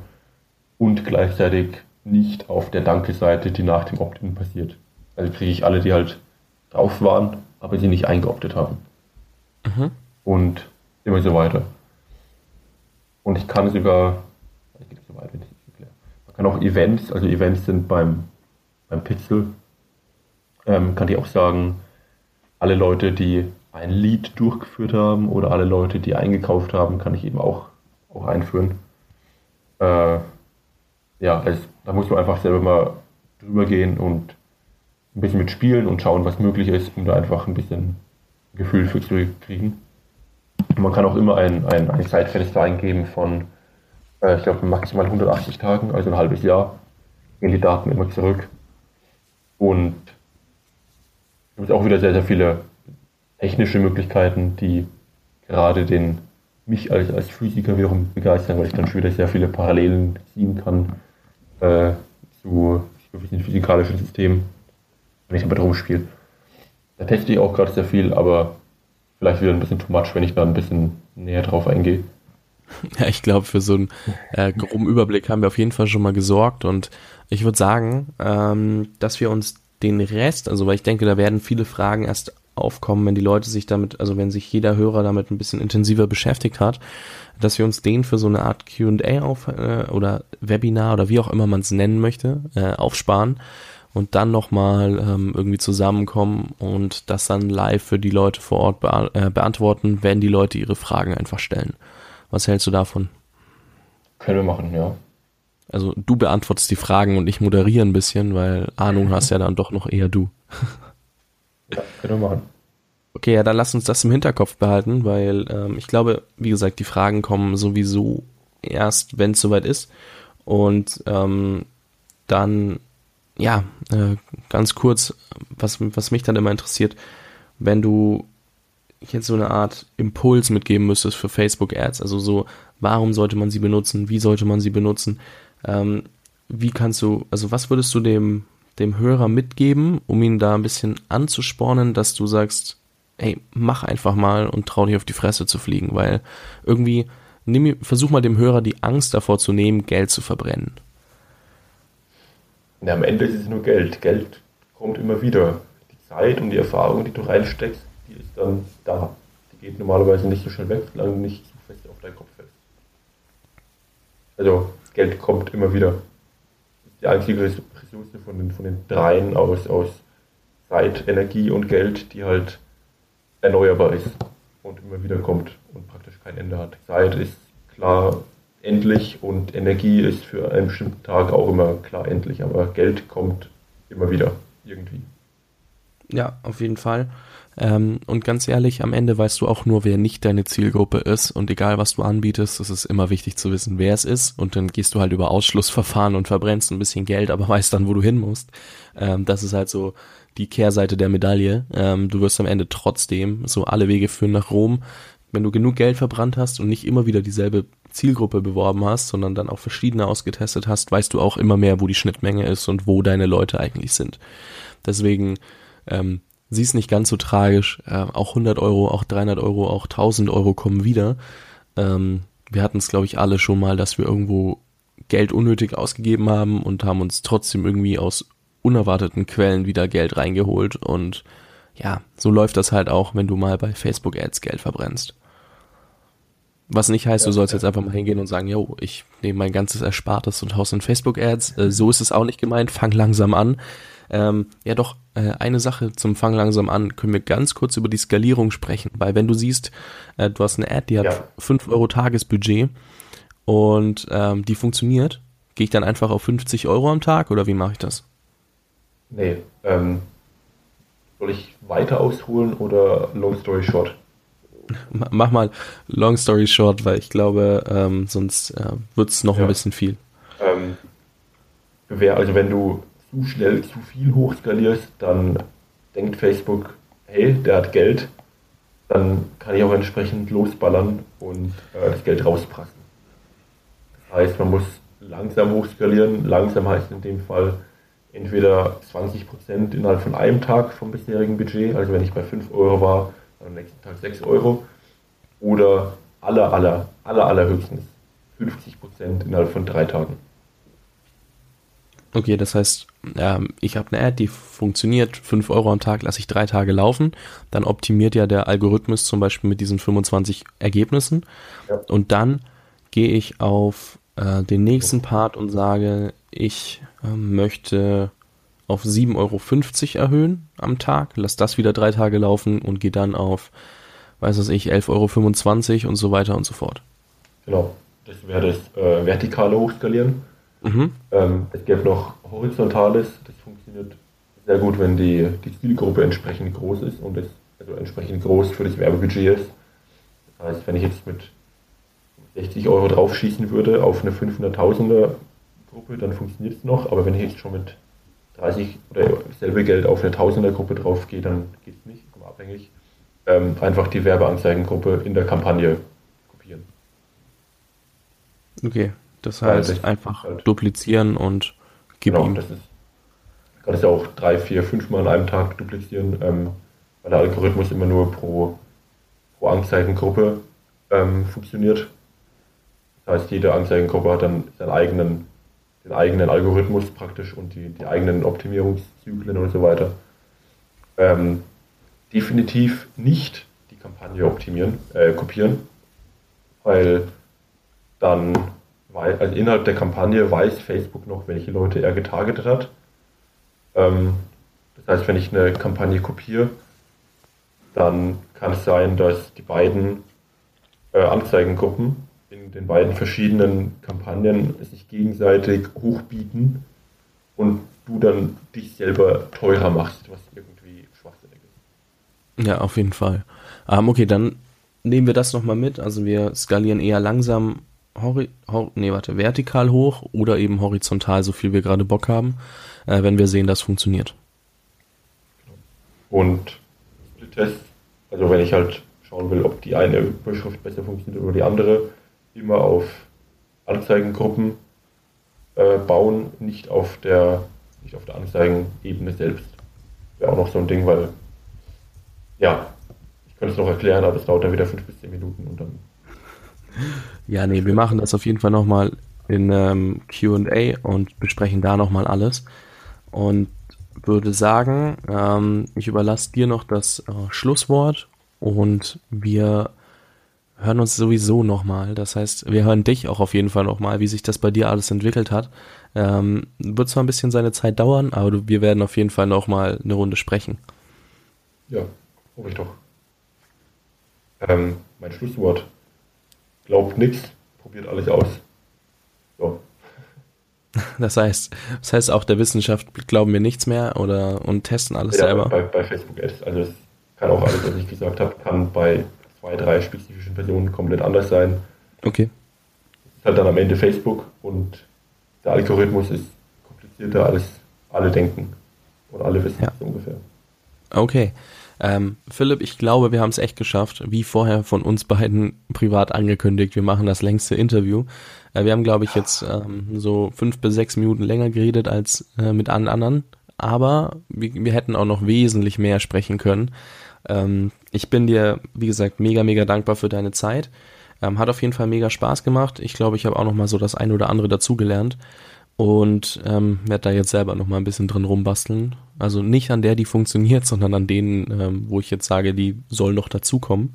und gleichzeitig nicht auf der Danke-Seite, die nach dem Opt-in passiert. Also kriege ich alle, die halt drauf waren, aber sie nicht eingeoptet haben. Mhm. Und immer so weiter. Und ich kann sogar, ich gehe so weit, wenn ich das erkläre. Man kann auch Events, also Events sind beim, beim Pixel, ähm, kann ich auch sagen, alle Leute, die ein Lead durchgeführt haben oder alle Leute, die eingekauft haben, kann ich eben auch, auch einführen. Äh, ja, es, da musst du einfach selber mal drüber gehen und ein bisschen mitspielen und schauen, was möglich ist, um da einfach ein bisschen, Gefühl für zu kriegen. Man kann auch immer ein, ein, ein Zeitfenster eingeben von, äh, ich glaube, maximal 180 Tagen, also ein halbes Jahr, gehen die Daten immer zurück. Und es gibt auch wieder sehr, sehr viele technische Möglichkeiten, die gerade den mich als, als Physiker wiederum begeistern, weil ich dann schon wieder sehr viele Parallelen ziehen kann äh, zu gewissen physikalischen Systemen, wenn ich damit rumspiele. Da teste ich auch gerade sehr viel, aber vielleicht wieder ein bisschen too much, wenn ich da ein bisschen näher drauf eingehe. Ja, ich glaube, für so einen äh, groben Überblick haben wir auf jeden Fall schon mal gesorgt und ich würde sagen, ähm, dass wir uns den Rest, also weil ich denke, da werden viele Fragen erst aufkommen, wenn die Leute sich damit, also wenn sich jeder Hörer damit ein bisschen intensiver beschäftigt hat, dass wir uns den für so eine Art Q&A auf äh, oder Webinar oder wie auch immer man es nennen möchte, äh, aufsparen und dann nochmal ähm, irgendwie zusammenkommen und das dann live für die Leute vor Ort be äh, beantworten, wenn die Leute ihre Fragen einfach stellen. Was hältst du davon? Können wir machen, ja. Also du beantwortest die Fragen und ich moderiere ein bisschen, weil Ahnung hast ja dann doch noch eher du. Ja, können wir machen. Okay, ja, dann lass uns das im Hinterkopf behalten, weil ähm, ich glaube, wie gesagt, die Fragen kommen sowieso erst, wenn es soweit ist. Und ähm, dann, ja, äh, ganz kurz, was, was mich dann immer interessiert, wenn du jetzt so eine Art Impuls mitgeben müsstest für Facebook Ads, also so, warum sollte man sie benutzen, wie sollte man sie benutzen, ähm, wie kannst du, also was würdest du dem, dem Hörer mitgeben, um ihn da ein bisschen anzuspornen, dass du sagst, ey, mach einfach mal und trau dich auf die Fresse zu fliegen, weil irgendwie, nimm, versuch mal dem Hörer die Angst davor zu nehmen, Geld zu verbrennen. Na, am Ende ist es nur Geld. Geld kommt immer wieder. Die Zeit und die Erfahrung, die du reinsteckst, die ist dann da. Die geht normalerweise nicht so schnell weg, solange du nicht so fest auf deinen Kopf fällst. Also, Geld kommt immer wieder. Das ist die einzige Ressource von den, von den dreien aus, aus Zeit, Energie und Geld, die halt erneuerbar ist und immer wieder kommt und praktisch kein Ende hat. Zeit ist klar endlich und Energie ist für einen bestimmten Tag auch immer klar endlich, aber Geld kommt immer wieder irgendwie. Ja, auf jeden Fall. Ähm, und ganz ehrlich, am Ende weißt du auch nur, wer nicht deine Zielgruppe ist. Und egal, was du anbietest, es ist immer wichtig zu wissen, wer es ist. Und dann gehst du halt über Ausschlussverfahren und verbrennst ein bisschen Geld, aber weißt dann, wo du hin musst. Ähm, das ist halt so die Kehrseite der Medaille. Ähm, du wirst am Ende trotzdem, so alle Wege führen nach Rom. Wenn du genug Geld verbrannt hast und nicht immer wieder dieselbe Zielgruppe beworben hast, sondern dann auch verschiedene ausgetestet hast, weißt du auch immer mehr, wo die Schnittmenge ist und wo deine Leute eigentlich sind. Deswegen ähm, sie ist nicht ganz so tragisch. Äh, auch 100 Euro, auch 300 Euro, auch 1000 Euro kommen wieder. Ähm, wir hatten es, glaube ich, alle schon mal, dass wir irgendwo Geld unnötig ausgegeben haben und haben uns trotzdem irgendwie aus unerwarteten Quellen wieder Geld reingeholt. Und ja, so läuft das halt auch, wenn du mal bei Facebook Ads Geld verbrennst. Was nicht heißt, ja, du sollst ja. jetzt einfach mal hingehen und sagen, yo, ich nehme mein ganzes Erspartes und haus in Facebook Ads. Äh, so ist es auch nicht gemeint. Fang langsam an. Ähm, ja, doch, äh, eine Sache zum Fang langsam an. Können wir ganz kurz über die Skalierung sprechen? Weil wenn du siehst, äh, du hast eine Ad, die hat ja. 5 Euro Tagesbudget und ähm, die funktioniert, gehe ich dann einfach auf 50 Euro am Tag oder wie mache ich das? Nee, ähm, soll ich weiter ausholen oder Long Story Short? Mach mal Long Story Short, weil ich glaube, ähm, sonst äh, wird es noch ja. ein bisschen viel. Ähm, also wenn du zu schnell zu viel hochskalierst, dann denkt Facebook, hey, der hat Geld, dann kann ich auch entsprechend losballern und äh, das Geld rausprassen. Das heißt, man muss langsam hochskalieren. Langsam heißt in dem Fall entweder 20% innerhalb von einem Tag vom bisherigen Budget, also wenn ich bei 5 Euro war, dann am nächsten Tag 6 Euro, oder aller, aller, aller, allerhöchstens 50% innerhalb von drei Tagen. Okay, das heißt, ähm, ich habe eine Ad, die funktioniert, 5 Euro am Tag lasse ich drei Tage laufen, dann optimiert ja der Algorithmus zum Beispiel mit diesen 25 Ergebnissen ja. und dann gehe ich auf äh, den nächsten Part und sage, ich äh, möchte auf 7,50 Euro erhöhen am Tag, lass das wieder drei Tage laufen und gehe dann auf, weiß was ich, 11,25 Euro und so weiter und so fort. Genau, das wäre das äh, vertikale Hochskalieren. Mhm. Ähm, es gibt noch Horizontales, das funktioniert sehr gut, wenn die, die Zielgruppe entsprechend groß ist und es also entsprechend groß für das Werbebudget ist. Das heißt, wenn ich jetzt mit 60 Euro draufschießen würde auf eine 500.000er Gruppe, dann funktioniert es noch. Aber wenn ich jetzt schon mit 30 oder dasselbe Geld auf eine 1000er Gruppe drauf gehe, dann geht es nicht, abhängig. Ähm, einfach die Werbeanzeigengruppe in der Kampagne kopieren. Okay, das heißt einfach halt duplizieren und gib genau, ihm. Das ist, kann es ja auch drei, vier, fünf Mal an einem Tag duplizieren, ähm, weil der Algorithmus immer nur pro, pro Anzeigengruppe ähm, funktioniert. Das heißt, jede Anzeigengruppe hat dann seinen eigenen, den eigenen Algorithmus praktisch und die, die eigenen Optimierungszyklen und so weiter. Ähm, definitiv nicht die Kampagne optimieren, äh, kopieren, weil dann also innerhalb der Kampagne weiß Facebook noch, welche Leute er getargetet hat. Ähm, das heißt, wenn ich eine Kampagne kopiere, dann kann es sein, dass die beiden äh, Anzeigengruppen in den beiden verschiedenen Kampagnen sich gegenseitig hochbieten und du dann dich selber teurer machst, was irgendwie schwachsinnig ist. Ja, auf jeden Fall. Ähm, okay, dann nehmen wir das nochmal mit. Also wir skalieren eher langsam hori hor nee, warte, vertikal hoch oder eben horizontal, so viel wir gerade Bock haben, äh, wenn wir sehen, das funktioniert. Und Split-Test, also wenn ich halt schauen will, ob die eine Überschrift besser funktioniert oder die andere, immer auf Anzeigengruppen äh, bauen, nicht auf der, nicht auf der Anzeigenebene selbst. Wäre auch noch so ein Ding, weil, ja, ich könnte es noch erklären, aber es dauert dann wieder fünf bis zehn Minuten und dann ja, nee, wir machen das auf jeden Fall nochmal in ähm, QA und besprechen da nochmal alles. Und würde sagen, ähm, ich überlasse dir noch das äh, Schlusswort und wir hören uns sowieso nochmal. Das heißt, wir hören dich auch auf jeden Fall nochmal, wie sich das bei dir alles entwickelt hat. Ähm, wird zwar ein bisschen seine Zeit dauern, aber wir werden auf jeden Fall nochmal eine Runde sprechen. Ja, hoffe ich doch. Ähm, mein Schlusswort glaubt nichts, probiert alles aus. So. Das heißt, das heißt auch der Wissenschaft glauben wir nichts mehr oder und testen alles ja, selber. Bei, bei Facebook Ads, also es kann auch alles, was ich gesagt habe, kann bei zwei, drei spezifischen Personen komplett anders sein. Okay. Es ist halt dann am Ende Facebook und der Algorithmus ist komplizierter als alle denken und alle wissen ja. ungefähr. Okay. Ähm, Philipp, ich glaube, wir haben es echt geschafft, wie vorher von uns beiden privat angekündigt. Wir machen das längste Interview. Äh, wir haben, glaube ich, jetzt ähm, so fünf bis sechs Minuten länger geredet als äh, mit allen anderen. Aber wir, wir, hätten auch noch wesentlich mehr sprechen können. Ähm, ich bin dir, wie gesagt, mega, mega dankbar für deine Zeit. Ähm, hat auf jeden Fall mega Spaß gemacht. Ich glaube, ich habe auch noch mal so das ein oder andere dazugelernt und ähm, werde da jetzt selber noch mal ein bisschen drin rumbasteln. Also nicht an der, die funktioniert, sondern an denen, ähm, wo ich jetzt sage, die soll noch dazukommen.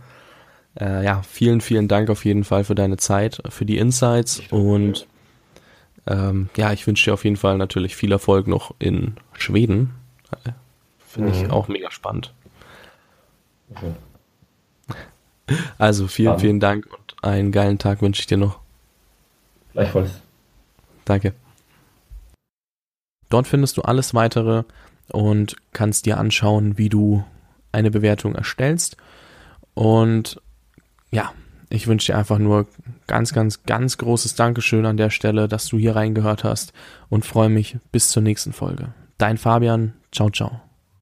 Äh, ja, vielen, vielen Dank auf jeden Fall für deine Zeit, für die Insights und ähm, ja, ich wünsche dir auf jeden Fall natürlich viel Erfolg noch in Schweden. Äh, Finde mhm. ich auch mega spannend. Okay. Also vielen, vielen Dank und einen geilen Tag wünsche ich dir noch. Gleichfalls. Danke. Dort findest du alles weitere und kannst dir anschauen, wie du eine Bewertung erstellst. Und ja, ich wünsche dir einfach nur ganz, ganz, ganz großes Dankeschön an der Stelle, dass du hier reingehört hast und freue mich bis zur nächsten Folge. Dein Fabian, ciao, ciao.